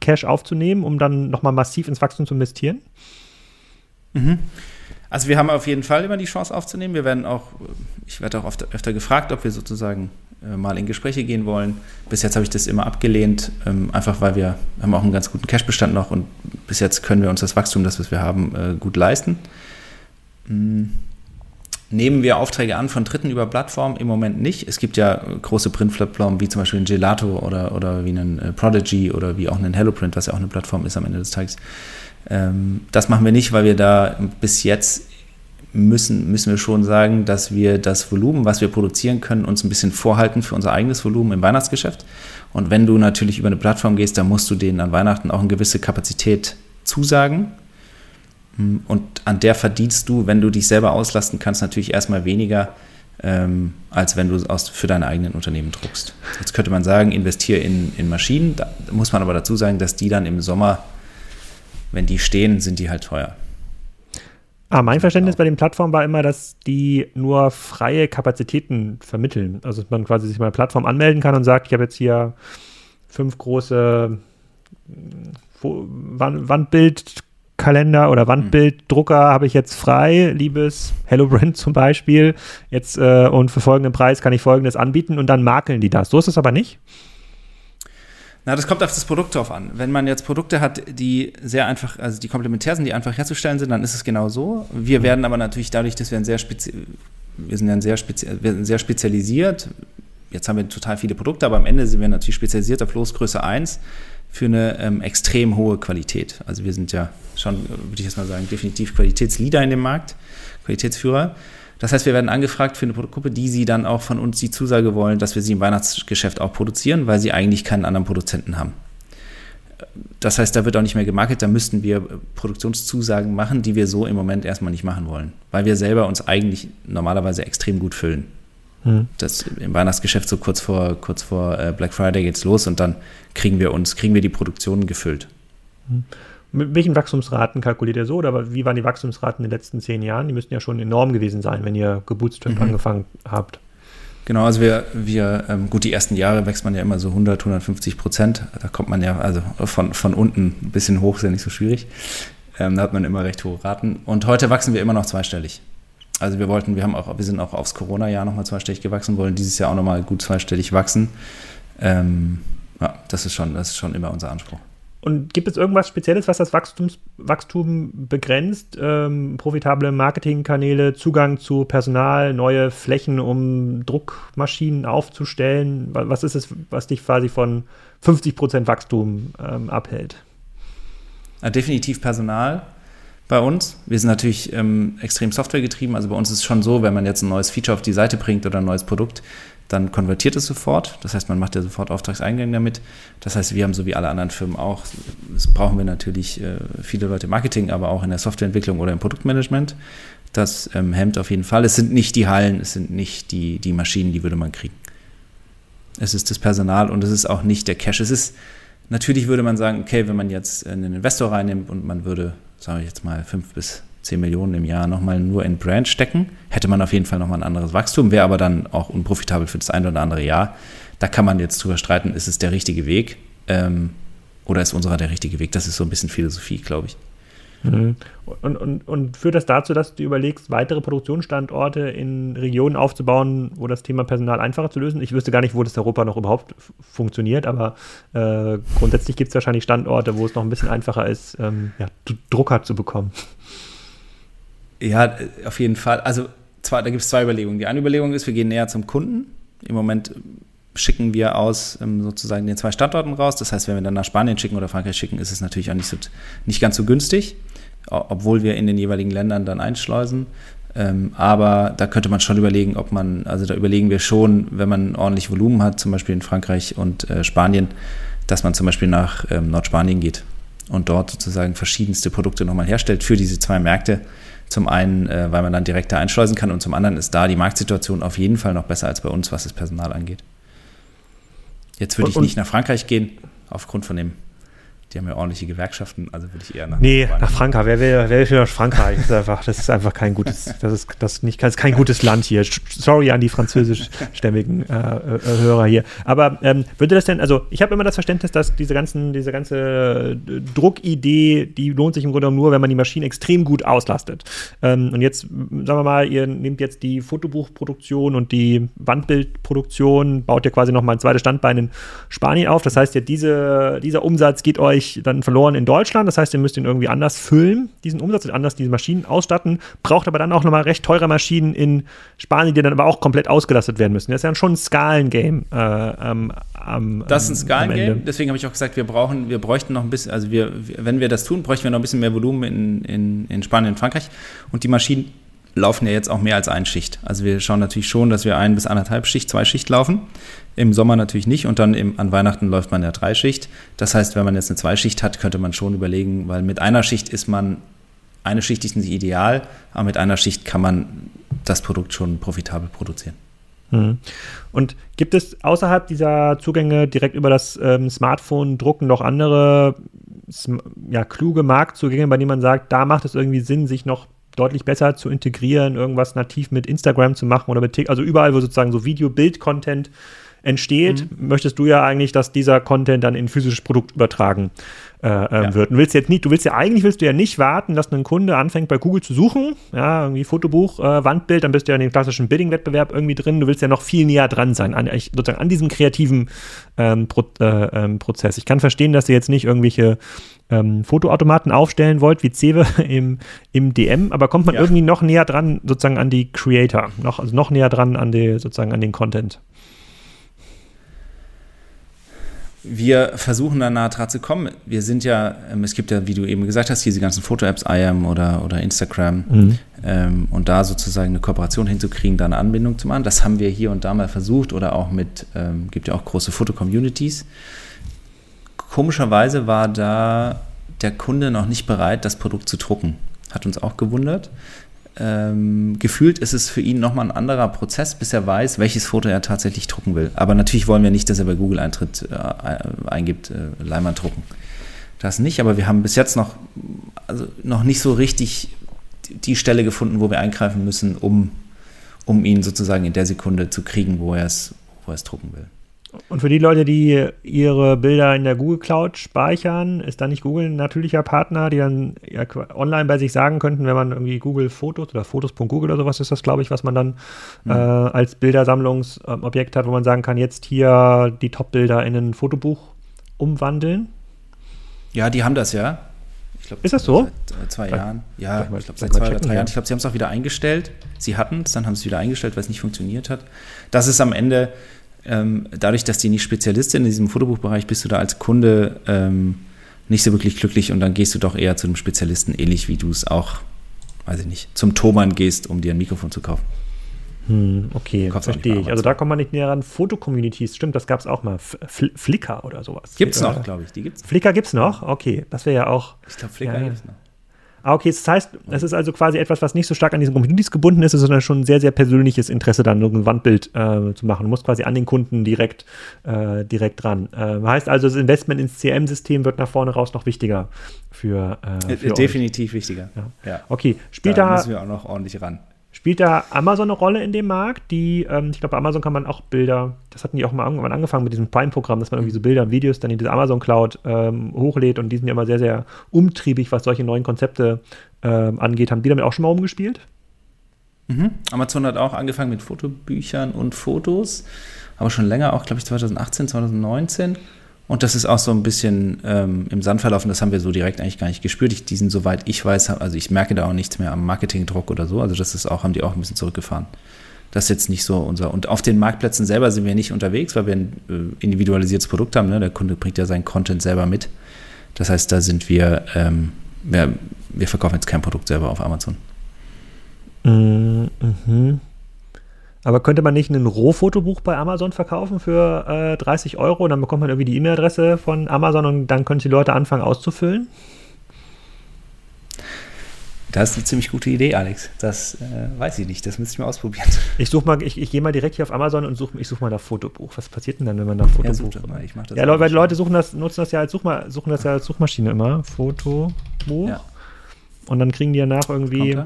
Cash aufzunehmen, um dann nochmal massiv ins Wachstum zu investieren? Mhm. Also wir haben auf jeden Fall immer die Chance aufzunehmen. Wir werden auch, ich werde auch oft, öfter gefragt, ob wir sozusagen äh, mal in Gespräche gehen wollen. Bis jetzt habe ich das immer abgelehnt, ähm, einfach weil wir haben auch einen ganz guten Cashbestand noch und bis jetzt können wir uns das Wachstum, das wir haben, äh, gut leisten. Mhm. Nehmen wir Aufträge an von Dritten über Plattformen? Im Moment nicht. Es gibt ja große Printplattformen wie zum Beispiel ein Gelato oder, oder wie einen äh, Prodigy oder wie auch einen HelloPrint, was ja auch eine Plattform ist am Ende des Tages. Ähm, das machen wir nicht, weil wir da bis jetzt müssen, müssen wir schon sagen, dass wir das Volumen, was wir produzieren können, uns ein bisschen vorhalten für unser eigenes Volumen im Weihnachtsgeschäft. Und wenn du natürlich über eine Plattform gehst, dann musst du denen an Weihnachten auch eine gewisse Kapazität zusagen. Und an der verdienst du, wenn du dich selber auslasten kannst, natürlich erstmal weniger, ähm, als wenn du aus, für deine eigenen Unternehmen druckst. Jetzt könnte man sagen, investiere in, in Maschinen. Da muss man aber dazu sagen, dass die dann im Sommer wenn die stehen, sind die halt teuer. Ah, mein Verständnis bei den Plattformen war immer, dass die nur freie Kapazitäten vermitteln. Also dass man quasi sich mal eine Plattform anmelden kann und sagt, ich habe jetzt hier fünf große Wandbildkalender oder Wandbilddrucker habe ich jetzt frei, liebes HelloBrand zum Beispiel. Jetzt äh, und für folgenden Preis kann ich folgendes anbieten und dann makeln die das. So ist es aber nicht. Na, das kommt auf das Produkt drauf an. Wenn man jetzt Produkte hat, die sehr einfach, also die komplementär sind, die einfach herzustellen sind, dann ist es genau so. Wir mhm. werden aber natürlich dadurch, dass wir ein sehr spezi wir sind ja sehr, spezi wir sind sehr spezialisiert. Jetzt haben wir total viele Produkte, aber am Ende sind wir natürlich spezialisiert auf Losgröße 1 für eine ähm, extrem hohe Qualität. Also wir sind ja schon, würde ich jetzt mal sagen, definitiv Qualitätsleader in dem Markt, Qualitätsführer. Das heißt, wir werden angefragt für eine Produktgruppe, die sie dann auch von uns die Zusage wollen, dass wir sie im Weihnachtsgeschäft auch produzieren, weil sie eigentlich keinen anderen Produzenten haben. Das heißt, da wird auch nicht mehr gemarket, da müssten wir Produktionszusagen machen, die wir so im Moment erstmal nicht machen wollen, weil wir selber uns eigentlich normalerweise extrem gut füllen. Hm. Das im Weihnachtsgeschäft so kurz vor, kurz vor äh, Black Friday geht's los und dann kriegen wir uns, kriegen wir die Produktion gefüllt. Hm. Mit welchen Wachstumsraten kalkuliert ihr so? Oder wie waren die Wachstumsraten in den letzten zehn Jahren? Die müssten ja schon enorm gewesen sein, wenn ihr gebootstrapped mhm. angefangen habt. Genau, also wir, wir ähm, gut, die ersten Jahre wächst man ja immer so 100, 150 Prozent. Da kommt man ja, also von, von unten ein bisschen hoch, ist ja nicht so schwierig. Ähm, da hat man immer recht hohe Raten. Und heute wachsen wir immer noch zweistellig. Also wir wollten, wir haben auch, wir sind auch aufs Corona-Jahr nochmal zweistellig gewachsen, wollen dieses Jahr auch nochmal gut zweistellig wachsen. Ähm, ja, das ist schon, das ist schon immer unser Anspruch. Und gibt es irgendwas Spezielles, was das Wachstums, Wachstum begrenzt? Ähm, profitable Marketingkanäle, Zugang zu Personal, neue Flächen, um Druckmaschinen aufzustellen? Was ist es, was dich quasi von 50% Wachstum ähm, abhält? Ja, definitiv Personal bei uns. Wir sind natürlich ähm, extrem softwaregetrieben. Also bei uns ist es schon so, wenn man jetzt ein neues Feature auf die Seite bringt oder ein neues Produkt, dann konvertiert es sofort. Das heißt, man macht ja sofort Auftragseingang damit. Das heißt, wir haben so wie alle anderen Firmen auch, das brauchen wir natürlich äh, viele Leute im Marketing, aber auch in der Softwareentwicklung oder im Produktmanagement. Das ähm, hemmt auf jeden Fall. Es sind nicht die Hallen, es sind nicht die, die Maschinen, die würde man kriegen. Es ist das Personal und es ist auch nicht der Cash. Es ist, natürlich würde man sagen, okay, wenn man jetzt einen Investor reinnimmt und man würde sage ich jetzt mal, fünf bis zehn Millionen im Jahr nochmal nur in Brand stecken, hätte man auf jeden Fall nochmal ein anderes Wachstum, wäre aber dann auch unprofitabel für das eine oder andere Jahr. Da kann man jetzt drüber streiten, ist es der richtige Weg ähm, oder ist unserer der richtige Weg? Das ist so ein bisschen Philosophie, glaube ich. Mhm. Und, und, und führt das dazu, dass du überlegst, weitere Produktionsstandorte in Regionen aufzubauen, wo das Thema Personal einfacher zu lösen? Ich wüsste gar nicht, wo das Europa noch überhaupt funktioniert, aber äh, grundsätzlich gibt es wahrscheinlich Standorte, wo es noch ein bisschen einfacher ist, ähm, ja, Drucker zu bekommen. Ja, auf jeden Fall. Also zwei, da gibt es zwei Überlegungen. Die eine Überlegung ist, wir gehen näher zum Kunden. Im Moment schicken wir aus ähm, sozusagen den zwei Standorten raus. Das heißt, wenn wir dann nach Spanien schicken oder Frankreich schicken, ist es natürlich auch nicht, so, nicht ganz so günstig obwohl wir in den jeweiligen Ländern dann einschleusen. Ähm, aber da könnte man schon überlegen, ob man, also da überlegen wir schon, wenn man ordentlich Volumen hat, zum Beispiel in Frankreich und äh, Spanien, dass man zum Beispiel nach ähm, Nordspanien geht und dort sozusagen verschiedenste Produkte nochmal herstellt für diese zwei Märkte. Zum einen, äh, weil man dann direkter einschleusen kann und zum anderen ist da die Marktsituation auf jeden Fall noch besser als bei uns, was das Personal angeht. Jetzt würde ich nicht nach Frankreich gehen, aufgrund von dem die haben ja ordentliche Gewerkschaften, also würde ich eher nach. Nee, nach Frankreich. Wer will, wer will nach Frankreich? Das ist einfach, das ist einfach kein gutes, das ist, das nicht, das ist kein gutes Land hier. Sorry an die französischstämmigen äh, äh, Hörer hier. Aber ähm, würde das denn, also ich habe immer das Verständnis, dass diese ganzen, diese ganze äh, Druckidee, die lohnt sich im Grunde genommen nur, wenn man die Maschine extrem gut auslastet. Ähm, und jetzt, sagen wir mal, ihr nehmt jetzt die Fotobuchproduktion und die Wandbildproduktion, baut ihr quasi nochmal ein zweites Standbein in Spanien auf. Das heißt ja, diese, dieser Umsatz geht euch euch dann verloren in Deutschland. Das heißt, ihr müsst ihn irgendwie anders füllen, diesen Umsatz, anders diese Maschinen ausstatten, braucht aber dann auch nochmal recht teure Maschinen in Spanien, die dann aber auch komplett ausgelastet werden müssen. Das ist ja schon ein Skalengame. Äh, am, am, das ist ein Skalengame, deswegen habe ich auch gesagt, wir brauchen, wir bräuchten noch ein bisschen, also wir, wenn wir das tun, bräuchten wir noch ein bisschen mehr Volumen in, in, in Spanien und Frankreich. Und die Maschinen laufen ja jetzt auch mehr als eine Schicht. Also wir schauen natürlich schon, dass wir ein bis anderthalb Schicht, zwei Schicht laufen. Im Sommer natürlich nicht und dann im, an Weihnachten läuft man ja drei Schicht. Das heißt, wenn man jetzt eine Zweischicht hat, könnte man schon überlegen, weil mit einer Schicht ist man, eine Schicht ist nicht ideal, aber mit einer Schicht kann man das Produkt schon profitabel produzieren. Mhm. Und gibt es außerhalb dieser Zugänge direkt über das ähm, Smartphone drucken noch andere ja, kluge Marktzugänge, bei denen man sagt, da macht es irgendwie Sinn, sich noch deutlich besser zu integrieren, irgendwas nativ mit Instagram zu machen oder mit TikTok, also überall, wo sozusagen so Video-Bild-Content entsteht, mhm. möchtest du ja eigentlich, dass dieser Content dann in physisches Produkt übertragen äh, ähm, ja. wird. Und willst jetzt nicht, du willst ja eigentlich willst du ja nicht warten, dass ein Kunde anfängt bei Google zu suchen, ja, irgendwie Fotobuch, äh, Wandbild, dann bist du ja in dem klassischen Bidding-Wettbewerb irgendwie drin. Du willst ja noch viel näher dran sein, an, sozusagen an diesem kreativen ähm, Pro, äh, ähm, Prozess. Ich kann verstehen, dass ihr jetzt nicht irgendwelche ähm, Fotoautomaten aufstellen wollt, wie Cewe im, im DM, aber kommt man ja. irgendwie noch näher dran, sozusagen an die Creator, noch, also noch näher dran an die, sozusagen an den Content? wir versuchen da nah dran zu kommen. Wir sind ja, ähm, es gibt ja, wie du eben gesagt hast, diese ganzen Foto-Apps, IAM oder, oder Instagram mhm. ähm, und da sozusagen eine Kooperation hinzukriegen, da eine Anbindung zu machen. Das haben wir hier und da mal versucht oder auch mit, ähm, gibt ja auch große Foto-Communities. Komischerweise war da der Kunde noch nicht bereit, das Produkt zu drucken. Hat uns auch gewundert ähm, gefühlt ist es für ihn nochmal ein anderer Prozess, bis er weiß, welches Foto er tatsächlich drucken will. Aber natürlich wollen wir nicht, dass er bei Google eintritt, äh, eingibt, äh, Leinwand drucken. Das nicht, aber wir haben bis jetzt noch, also noch nicht so richtig die Stelle gefunden, wo wir eingreifen müssen, um, um ihn sozusagen in der Sekunde zu kriegen, wo er es, wo er es drucken will. Und für die Leute, die ihre Bilder in der Google Cloud speichern, ist da nicht Google ein natürlicher Partner, die dann ja online bei sich sagen könnten, wenn man irgendwie Google Fotos oder Fotos.google oder sowas ist das, glaube ich, was man dann mhm. äh, als Bildersammlungsobjekt hat, wo man sagen kann, jetzt hier die Top-Bilder in ein Fotobuch umwandeln? Ja, die haben das ja. Glaub, ist das so? Seit zwei Jahren. Ja, ich glaube, seit zwei oder drei Jahren. Ich glaube, sie haben es auch wieder eingestellt. Sie hatten es, dann haben sie es wieder eingestellt, weil es nicht funktioniert hat. Das ist am Ende ähm, dadurch, dass die nicht Spezialistin in diesem Fotobuchbereich bist du da als Kunde ähm, nicht so wirklich glücklich und dann gehst du doch eher zu einem Spezialisten, ähnlich wie du es auch, weiß ich nicht, zum Thomann gehst, um dir ein Mikrofon zu kaufen. Hm, okay, verstehe ich. Also da kommt man nicht näher ran. Foto-Communities, stimmt, das gab es auch mal. Fl Flickr oder sowas. Gibt es noch, glaube ich. Die gibt's Flickr gibt es noch? Okay, das wäre ja auch. Ich glaube, Flickr ja, gibt es noch. Ah, okay, das heißt, es ist also quasi etwas, was nicht so stark an diesen Communities gebunden ist, sondern schon ein sehr, sehr persönliches Interesse, dann ein Wandbild äh, zu machen. Du musst quasi an den Kunden direkt, äh, direkt dran. Äh, heißt also, das Investment ins CM-System wird nach vorne raus noch wichtiger für, äh, für Definitiv euch. wichtiger. Ja. ja. Okay, spielt da, da müssen wir auch noch ordentlich ran. Spielt da Amazon eine Rolle in dem Markt? Die, ähm, ich glaube, bei Amazon kann man auch Bilder, das hatten die auch mal irgendwann angefangen mit diesem Prime-Programm, dass man irgendwie so Bilder und Videos dann in diese Amazon Cloud ähm, hochlädt und die sind ja immer sehr, sehr umtriebig, was solche neuen Konzepte ähm, angeht. Haben die damit auch schon mal umgespielt? Mhm. Amazon hat auch angefangen mit Fotobüchern und Fotos, aber schon länger, auch glaube ich 2018, 2019. Und das ist auch so ein bisschen ähm, im Sand verlaufen, das haben wir so direkt eigentlich gar nicht gespürt. Ich, sind, soweit ich weiß, also ich merke da auch nichts mehr am Marketingdruck oder so. Also das ist auch, haben die auch ein bisschen zurückgefahren. Das ist jetzt nicht so unser. Und auf den Marktplätzen selber sind wir nicht unterwegs, weil wir ein äh, individualisiertes Produkt haben. Ne? Der Kunde bringt ja seinen Content selber mit. Das heißt, da sind wir, ähm, wir, wir verkaufen jetzt kein Produkt selber auf Amazon. Mhm. Aber könnte man nicht ein Rohfotobuch bei Amazon verkaufen für äh, 30 Euro? Und dann bekommt man irgendwie die E-Mail-Adresse von Amazon und dann können die Leute anfangen auszufüllen? Das ist eine ziemlich gute Idee, Alex. Das äh, weiß ich nicht. Das müsste ich mal ausprobieren. Ich suche mal, ich, ich gehe mal direkt hier auf Amazon und suche, ich suche mal nach Fotobuch. Was passiert denn dann, wenn man nach Fotobuch? Ja, mal. Ich mach das ja, weil Leute suchen das, nutzen das ja als Suchma suchen das ja als Suchmaschine immer. Fotobuch. Ja. Und dann kriegen die ja nach irgendwie.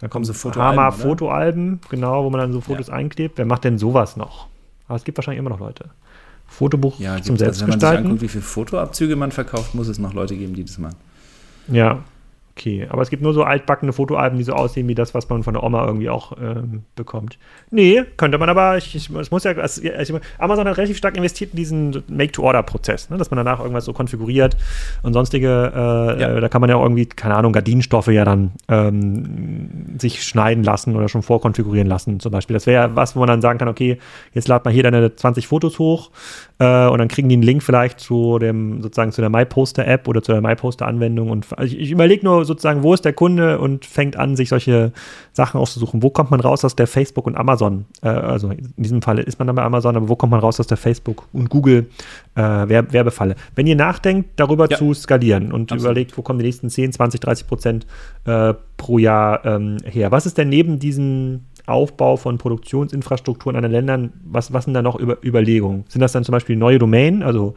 Da kommen so Fotoalben, Fotoalben, genau, wo man dann so Fotos ja. einklebt. Wer macht denn sowas noch? Aber es gibt wahrscheinlich immer noch Leute. Fotobuch ja, zum Selbstgestalten. Also, wenn man sich anguckt, wie viele Fotoabzüge man verkauft, muss es noch Leute geben, die das machen. Ja, okay. Aber es gibt nur so altbackene Fotoalben, die so aussehen wie das, was man von der Oma irgendwie auch ähm, bekommt. Nee, könnte man aber, ich, ich, es muss ja, also, Amazon hat relativ stark investiert in diesen Make-to-Order-Prozess, ne? dass man danach irgendwas so konfiguriert und sonstige, äh, ja. äh, da kann man ja irgendwie, keine Ahnung, Gardinenstoffe ja dann ähm, sich schneiden lassen oder schon vorkonfigurieren lassen zum Beispiel. Das wäre ja was, wo man dann sagen kann, okay, jetzt lad mal hier deine 20 Fotos hoch äh, und dann kriegen die einen Link vielleicht zu dem, sozusagen zu der MyPoster-App oder zu der MyPoster-Anwendung und also ich, ich überlege nur sozusagen, wo ist der Kunde und fängt an, sich solche Sachen auszusuchen. Wo kommt man raus aus der Facebook und Amazon? Äh, also in diesem Fall ist man dann bei Amazon, aber wo kommt man raus aus der Facebook und Google äh, Werb Werbefalle? Wenn ihr nachdenkt, darüber ja. zu skalieren und Absolut. überlegt, wo kommen die nächsten 10, 20, 30 Prozent äh, pro Jahr ähm, her? Was ist denn neben diesem Aufbau von Produktionsinfrastrukturen an den Ländern, was, was sind da noch über Überlegungen? Sind das dann zum Beispiel neue Domain, also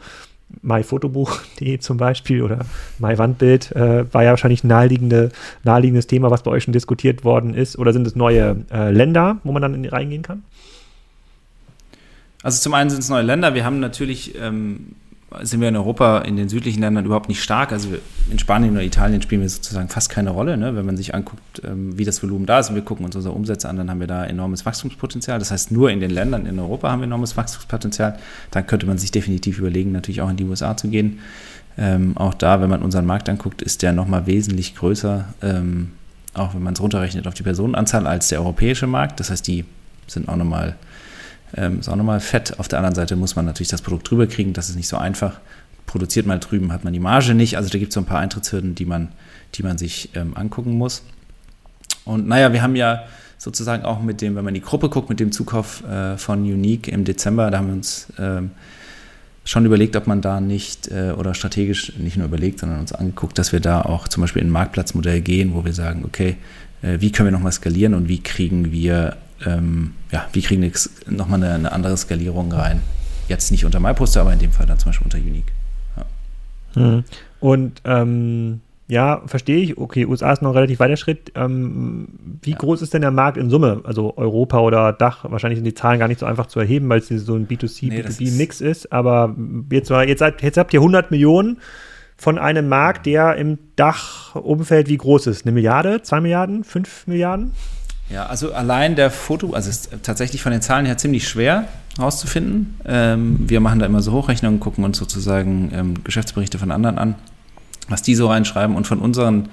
myfotobuch.de zum Beispiel oder myWandbild äh, war ja wahrscheinlich ein naheliegende, naheliegendes Thema, was bei euch schon diskutiert worden ist. Oder sind es neue äh, Länder, wo man dann in, reingehen kann? Also zum einen sind es neue Länder. Wir haben natürlich ähm, sind wir in Europa in den südlichen Ländern überhaupt nicht stark. Also in Spanien oder Italien spielen wir sozusagen fast keine Rolle. Ne? Wenn man sich anguckt, ähm, wie das Volumen da ist und wir gucken uns unsere Umsätze an, dann haben wir da enormes Wachstumspotenzial. Das heißt, nur in den Ländern in Europa haben wir enormes Wachstumspotenzial. Dann könnte man sich definitiv überlegen, natürlich auch in die USA zu gehen. Ähm, auch da, wenn man unseren Markt anguckt, ist der nochmal wesentlich größer, ähm, auch wenn man es runterrechnet auf die Personenanzahl, als der europäische Markt. Das heißt, die sind auch nochmal ähm, ist auch nochmal fett. Auf der anderen Seite muss man natürlich das Produkt drüber kriegen. Das ist nicht so einfach. Produziert mal drüben, hat man die Marge nicht. Also da gibt es so ein paar Eintrittshürden, die man, die man sich ähm, angucken muss. Und naja, wir haben ja sozusagen auch mit dem, wenn man die Gruppe guckt, mit dem Zukauf äh, von Unique im Dezember, da haben wir uns ähm, schon überlegt, ob man da nicht äh, oder strategisch nicht nur überlegt, sondern uns angeguckt, dass wir da auch zum Beispiel in ein Marktplatzmodell gehen, wo wir sagen, okay, äh, wie können wir nochmal skalieren und wie kriegen wir ähm, ja, wie kriegen wir nochmal eine, eine andere Skalierung rein? Jetzt nicht unter MyPoster, aber in dem Fall dann zum Beispiel unter Unique. Ja. Mhm. Und ähm, ja, verstehe ich. Okay, USA ist noch ein relativ weiter Schritt. Ähm, wie ja. groß ist denn der Markt in Summe? Also Europa oder Dach? Wahrscheinlich sind die Zahlen gar nicht so einfach zu erheben, weil es so ein B2C, nee, B2B-Mix ist. ist. Aber jetzt, jetzt, jetzt habt ihr 100 Millionen von einem Markt, der im Dachumfeld wie groß ist? Eine Milliarde? Zwei Milliarden? Fünf Milliarden? Ja, also allein der Foto, also ist tatsächlich von den Zahlen her ziemlich schwer herauszufinden. Ähm, wir machen da immer so Hochrechnungen, gucken uns sozusagen ähm, Geschäftsberichte von anderen an, was die so reinschreiben und von unseren,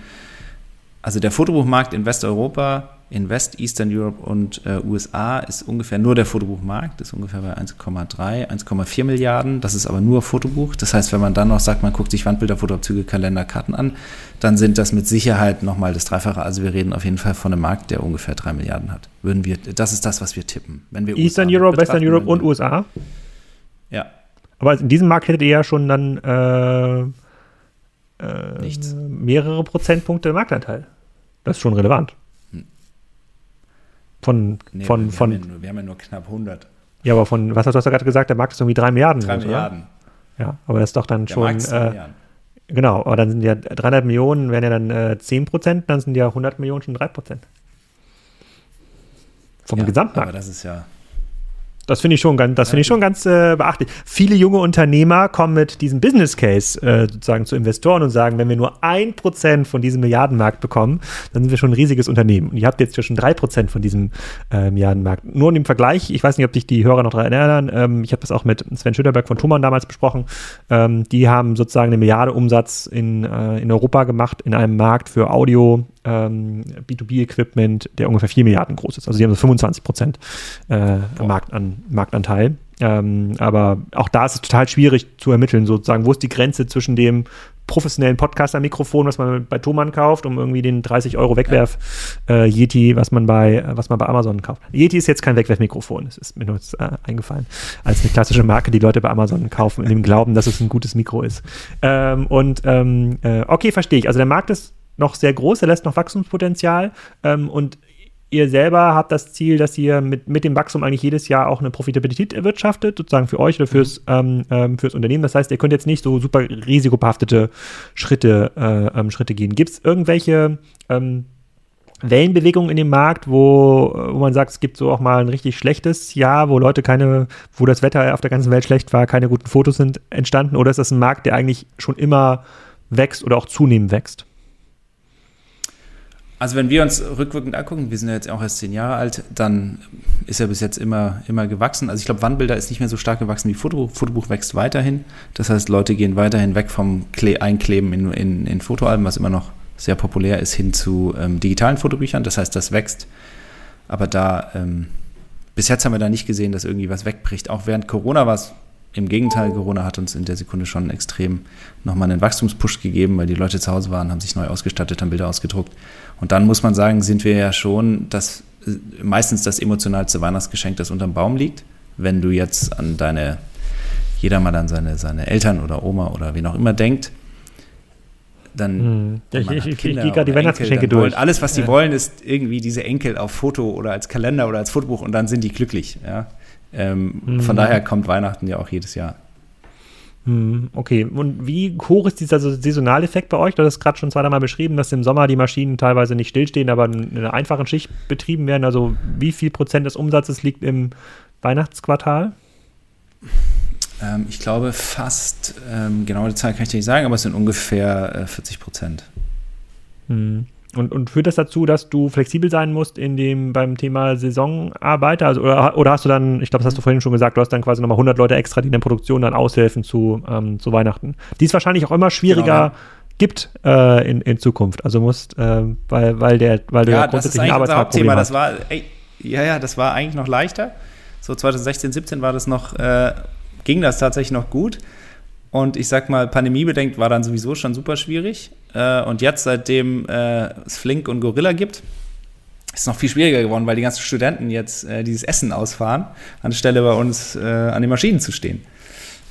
also der Fotobuchmarkt in Westeuropa in West, Eastern Europe und äh, USA ist ungefähr nur der Fotobuchmarkt, ist ungefähr bei 1,3, 1,4 Milliarden. Das ist aber nur Fotobuch. Das heißt, wenn man dann noch sagt, man guckt sich Wandbilder, Fotoabzüge, Kalender, Karten an, dann sind das mit Sicherheit nochmal das Dreifache. Also wir reden auf jeden Fall von einem Markt, der ungefähr 3 Milliarden hat. Würden wir, das ist das, was wir tippen. Wenn wir Eastern USA Europe, Western Europe und USA? Ja. Aber in diesem Markt hättet ihr ja schon dann äh, äh, mehrere Prozentpunkte Marktanteil. Das ist schon relevant. Von, nee, von, wir, von, haben ja nur, wir haben ja nur knapp 100. Ja, aber von, was hast du gerade gesagt, der Markt ist irgendwie 3 Milliarden. 3 Milliarden. Ja, aber das ist doch dann der schon. Markt ist äh, genau, aber dann sind ja 300 Millionen, wären ja dann äh, 10 Prozent, dann sind ja 100 Millionen schon 3 Prozent. Vom ja, Gesamtmarkt. Aber das ist ja, das finde ich schon ganz, das finde ich schon ganz äh, beachtlich. Viele junge Unternehmer kommen mit diesem Business Case äh, sozusagen zu Investoren und sagen, wenn wir nur ein Prozent von diesem Milliardenmarkt bekommen, dann sind wir schon ein riesiges Unternehmen. Und ihr habt jetzt schon drei Prozent von diesem äh, Milliardenmarkt. Nur im Vergleich, ich weiß nicht, ob dich die Hörer noch daran erinnern, ähm, ich habe das auch mit Sven Schöderberg von Thomann damals besprochen. Ähm, die haben sozusagen eine Milliarde Umsatz in, äh, in Europa gemacht in einem Markt für Audio, ähm, B2B-Equipment, der ungefähr 4 Milliarden groß ist. Also sie haben so 25 Prozent äh, Marktan Marktanteil. Ähm, aber auch da ist es total schwierig zu ermitteln, sozusagen, wo ist die Grenze zwischen dem professionellen Podcaster-Mikrofon, was man bei Thomann kauft, um irgendwie den 30 Euro Wegwerf äh, Yeti, was man bei was man bei Amazon kauft. Yeti ist jetzt kein Wegwerfmikrofon, das ist mir nur jetzt, äh, eingefallen, als eine klassische Marke, die Leute bei Amazon kaufen, in dem Glauben, dass es ein gutes Mikro ist. Ähm, und ähm, äh, okay, verstehe ich. Also der Markt ist noch sehr groß, er lässt noch Wachstumspotenzial ähm, und ihr selber habt das Ziel, dass ihr mit, mit dem Wachstum eigentlich jedes Jahr auch eine Profitabilität erwirtschaftet, sozusagen für euch oder fürs, mhm. ähm, ähm, fürs Unternehmen. Das heißt, ihr könnt jetzt nicht so super risikobehaftete Schritte, äh, ähm, Schritte gehen. Gibt es irgendwelche ähm, Wellenbewegungen in dem Markt, wo, wo man sagt, es gibt so auch mal ein richtig schlechtes Jahr, wo Leute keine, wo das Wetter auf der ganzen Welt schlecht war, keine guten Fotos sind entstanden? Oder ist das ein Markt, der eigentlich schon immer wächst oder auch zunehmend wächst? Also wenn wir uns rückwirkend angucken, wir sind ja jetzt auch erst zehn Jahre alt, dann ist er bis jetzt immer, immer gewachsen. Also ich glaube, Wandbilder ist nicht mehr so stark gewachsen wie Fotobuch. Fotobuch wächst weiterhin. Das heißt, Leute gehen weiterhin weg vom Kle Einkleben in, in, in Fotoalben, was immer noch sehr populär ist, hin zu ähm, digitalen Fotobüchern. Das heißt, das wächst. Aber da, ähm, bis jetzt haben wir da nicht gesehen, dass irgendwie was wegbricht. Auch während Corona war es im Gegenteil, Corona hat uns in der Sekunde schon extrem nochmal einen Wachstumspush gegeben, weil die Leute zu Hause waren, haben sich neu ausgestattet, haben Bilder ausgedruckt. Und dann muss man sagen, sind wir ja schon das, äh, meistens das emotionalste Weihnachtsgeschenk, das unterm Baum liegt. Wenn du jetzt an deine, jeder mal an seine, seine Eltern oder Oma oder wen auch immer denkt, dann hm. ich, ich, ich, ich gehe gerade die Weihnachtsgeschenke durch. Wollen, alles, was die ja. wollen, ist irgendwie diese Enkel auf Foto oder als Kalender oder als Fotobuch und dann sind die glücklich. Ja? Ähm, mhm. Von daher kommt Weihnachten ja auch jedes Jahr. Mhm, okay, und wie hoch ist dieser Saisonaleffekt bei euch? Du hast gerade schon zweimal beschrieben, dass im Sommer die Maschinen teilweise nicht stillstehen, aber in einer einfachen Schicht betrieben werden. Also wie viel Prozent des Umsatzes liegt im Weihnachtsquartal? Ähm, ich glaube fast, ähm, genau die Zahl kann ich dir nicht sagen, aber es sind ungefähr äh, 40 Prozent. Hm. Und, und führt das dazu, dass du flexibel sein musst in dem, beim Thema Saisonarbeiter? Also, oder, oder hast du dann, ich glaube, das hast du vorhin schon gesagt, du hast dann quasi nochmal 100 Leute extra, die in der Produktion dann aushelfen zu, ähm, zu Weihnachten. Die es wahrscheinlich auch immer schwieriger genau, gibt äh, in, in Zukunft. Also musst, äh, weil, weil, der, weil du ja, ja grundsätzlich ein Arbeitsmarktproblem hast. Das war, ey, ja, ja, das war eigentlich noch leichter. So 2016, 17 war das noch, äh, ging das tatsächlich noch gut. Und ich sag mal, pandemiebedenkt war dann sowieso schon super schwierig. Äh, und jetzt, seitdem äh, es Flink und Gorilla gibt, ist es noch viel schwieriger geworden, weil die ganzen Studenten jetzt äh, dieses Essen ausfahren, anstelle bei uns äh, an den Maschinen zu stehen.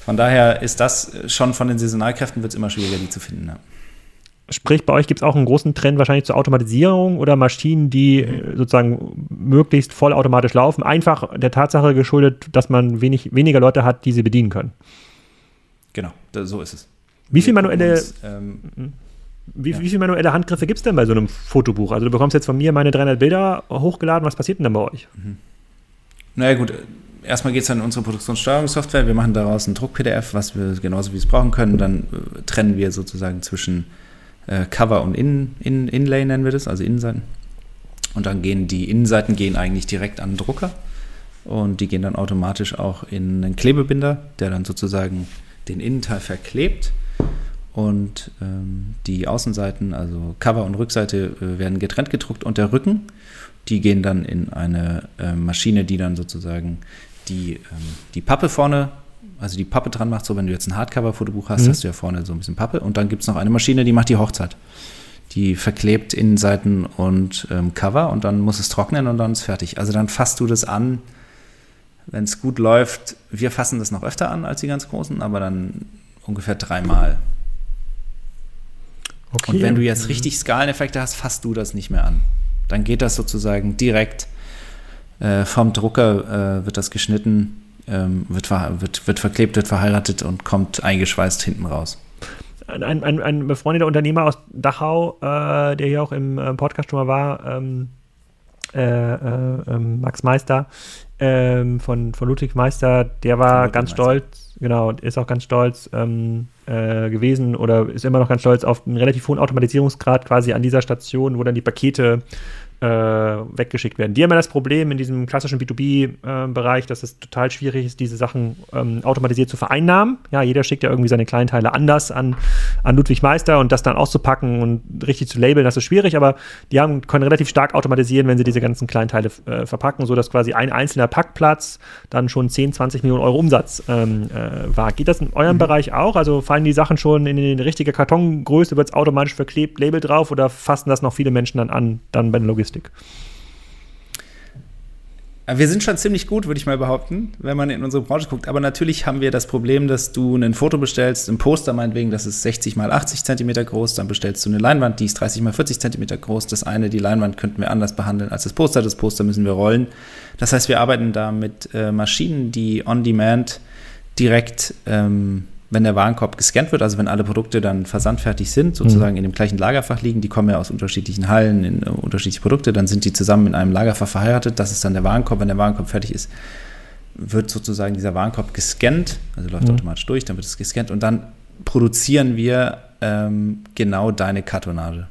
Von daher ist das schon von den Saisonalkräften wird es immer schwieriger, die zu finden. Ja. Sprich, bei euch gibt es auch einen großen Trend wahrscheinlich zur Automatisierung oder Maschinen, die äh, sozusagen möglichst vollautomatisch laufen, einfach der Tatsache geschuldet, dass man wenig, weniger Leute hat, die sie bedienen können. Genau, so ist es. Wie viel manuelle, uns, ähm, hm? Wie, ja. wie viel manuelle Handgriffe gibt es denn bei so einem Fotobuch? Also du bekommst jetzt von mir meine 300 Bilder hochgeladen, was passiert denn dann bei euch? Mhm. Naja gut, erstmal geht es dann in unsere Produktionssteuerungssoftware, wir machen daraus ein Druck-PDF, was wir genauso wie es brauchen können, dann äh, trennen wir sozusagen zwischen äh, Cover und In, In, Inlay nennen wir das, also Innenseiten. Und dann gehen die Innenseiten gehen eigentlich direkt an den Drucker und die gehen dann automatisch auch in einen Klebebinder, der dann sozusagen den Innenteil verklebt und ähm, die Außenseiten, also Cover und Rückseite, äh, werden getrennt gedruckt und der Rücken, die gehen dann in eine äh, Maschine, die dann sozusagen die, ähm, die Pappe vorne, also die Pappe dran macht, so wenn du jetzt ein Hardcover-Fotobuch hast, mhm. hast du ja vorne so ein bisschen Pappe und dann gibt es noch eine Maschine, die macht die Hochzeit. Die verklebt Innenseiten und ähm, Cover und dann muss es trocknen und dann ist fertig. Also dann fasst du das an, wenn es gut läuft, wir fassen das noch öfter an als die ganz großen, aber dann ungefähr dreimal. Okay. Und wenn du jetzt richtig Skaleneffekte hast, fasst du das nicht mehr an. Dann geht das sozusagen direkt äh, vom Drucker, äh, wird das geschnitten, ähm, wird, wird, wird verklebt, wird verheiratet und kommt eingeschweißt hinten raus. Ein, ein, ein befreundeter Unternehmer aus Dachau, äh, der hier auch im äh, Podcast schon mal war, ähm, äh, äh, ähm, Max Meister, ähm, von, von Ludwig Meister, der war ganz Meister. stolz, genau, ist auch ganz stolz ähm, äh, gewesen oder ist immer noch ganz stolz auf einen relativ hohen Automatisierungsgrad quasi an dieser Station, wo dann die Pakete äh, weggeschickt werden. Die haben ja das Problem in diesem klassischen B2B-Bereich, äh, dass es total schwierig ist, diese Sachen ähm, automatisiert zu vereinnahmen. Ja, jeder schickt ja irgendwie seine Kleinteile anders an, an Ludwig Meister und das dann auszupacken und richtig zu labeln, das ist schwierig, aber die haben, können relativ stark automatisieren, wenn sie diese ganzen Kleinteile äh, verpacken, sodass quasi ein einzelner Packplatz dann schon 10, 20 Millionen Euro Umsatz ähm, äh, war. Geht das in eurem mhm. Bereich auch? Also fallen die Sachen schon in die richtige Kartongröße, wird es automatisch verklebt, Label drauf oder fassen das noch viele Menschen dann an, dann bei der Logistik? Logistik. Wir sind schon ziemlich gut, würde ich mal behaupten, wenn man in unsere Branche guckt. Aber natürlich haben wir das Problem, dass du ein Foto bestellst, ein Poster meinetwegen, das ist 60 mal 80 Zentimeter groß, dann bestellst du eine Leinwand, die ist 30 mal 40 Zentimeter groß. Das eine, die Leinwand könnten wir anders behandeln als das Poster. Das Poster müssen wir rollen. Das heißt, wir arbeiten da mit äh, Maschinen, die on demand direkt ähm, wenn der Warenkorb gescannt wird, also wenn alle Produkte dann versandfertig sind, sozusagen mhm. in dem gleichen Lagerfach liegen, die kommen ja aus unterschiedlichen Hallen in uh, unterschiedliche Produkte, dann sind die zusammen in einem Lagerfach verheiratet. Das ist dann der Warenkorb. Wenn der Warenkorb fertig ist, wird sozusagen dieser Warenkorb gescannt, also läuft mhm. automatisch durch, dann wird es gescannt und dann produzieren wir ähm, genau deine Kartonage.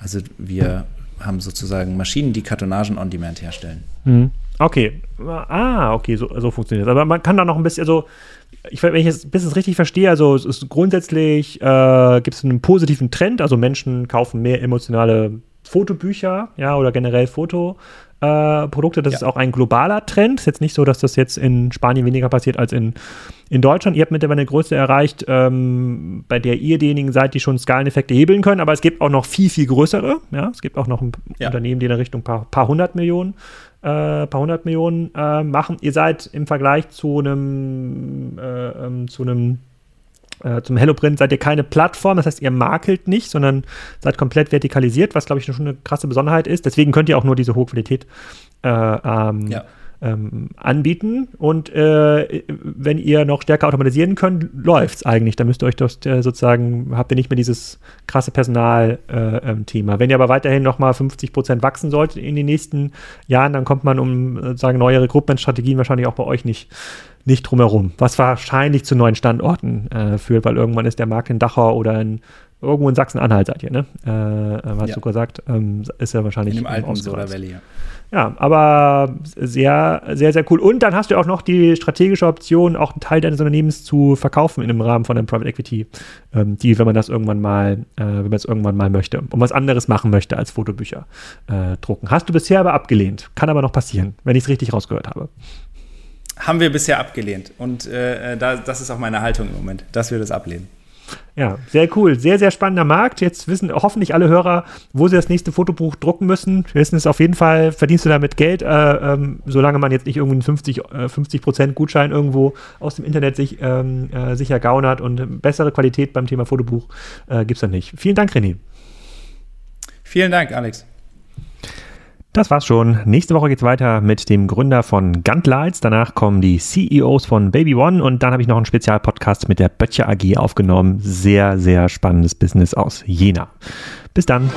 Also wir haben sozusagen Maschinen, die Kartonagen on demand herstellen. Mhm. Okay. Ah, okay, so, so funktioniert es. Aber man kann da noch ein bisschen, also ich, wenn ich es bis richtig verstehe, also es ist grundsätzlich äh, gibt es einen positiven Trend, also Menschen kaufen mehr emotionale Fotobücher, ja, oder generell Fotoprodukte. Äh, das ja. ist auch ein globaler Trend. Ist jetzt nicht so, dass das jetzt in Spanien weniger passiert als in, in Deutschland. Ihr habt mittlerweile eine Größe erreicht, ähm, bei der ihr diejenigen seid, die schon Skaleneffekte hebeln können, aber es gibt auch noch viel, viel größere. Ja, es gibt auch noch ja. Unternehmen, die in der Richtung paar, paar hundert Millionen äh, paar hundert Millionen äh, machen. Ihr seid im Vergleich zu einem, äh, ähm, zu einem äh, zum HelloPrint seid ihr keine Plattform, das heißt, ihr makelt nicht, sondern seid komplett vertikalisiert, was glaube ich schon eine krasse Besonderheit ist. Deswegen könnt ihr auch nur diese hohe Qualität äh, ähm, ja. Ähm, anbieten. Und äh, wenn ihr noch stärker automatisieren könnt, läuft es eigentlich. Da müsst ihr euch doch äh, sozusagen, habt ihr nicht mehr dieses krasse Personal-Thema. Äh, ähm, wenn ihr aber weiterhin nochmal 50 Prozent wachsen solltet in den nächsten Jahren, dann kommt man um sozusagen neue Recruitment-Strategien wahrscheinlich auch bei euch nicht nicht drumherum, was wahrscheinlich zu neuen Standorten äh, führt, weil irgendwann ist der Markt in Dachau oder in irgendwo in Sachsen-Anhalt seid ihr, ne? Äh, äh hast ja. du gesagt, ähm, ist ja wahrscheinlich in dem alten Soda Valley, ja. Ja, aber sehr, sehr, sehr cool. Und dann hast du auch noch die strategische Option, auch einen Teil deines Unternehmens zu verkaufen in dem Rahmen von einem Private Equity, ähm, die, wenn man das irgendwann mal, äh, wenn man es irgendwann mal möchte, und was anderes machen möchte als Fotobücher äh, drucken. Hast du bisher aber abgelehnt. Kann aber noch passieren, wenn ich es richtig rausgehört habe. Haben wir bisher abgelehnt. Und äh, äh da, das ist auch meine Haltung im Moment, dass wir das ablehnen. Ja, sehr cool. Sehr, sehr spannender Markt. Jetzt wissen hoffentlich alle Hörer, wo sie das nächste Fotobuch drucken müssen. Wir wissen es auf jeden Fall, verdienst du damit Geld, äh, ähm, solange man jetzt nicht irgendwie einen 50, äh, 50 Gutschein irgendwo aus dem Internet sich ähm, äh, sicher gaunert und bessere Qualität beim Thema Fotobuch äh, gibt es dann nicht. Vielen Dank, René. Vielen Dank, Alex. Das war's schon. Nächste Woche geht's weiter mit dem Gründer von Guntlights. Danach kommen die CEOs von Baby One und dann habe ich noch einen Spezialpodcast mit der Böttcher AG aufgenommen. Sehr, sehr spannendes Business aus Jena. Bis dann.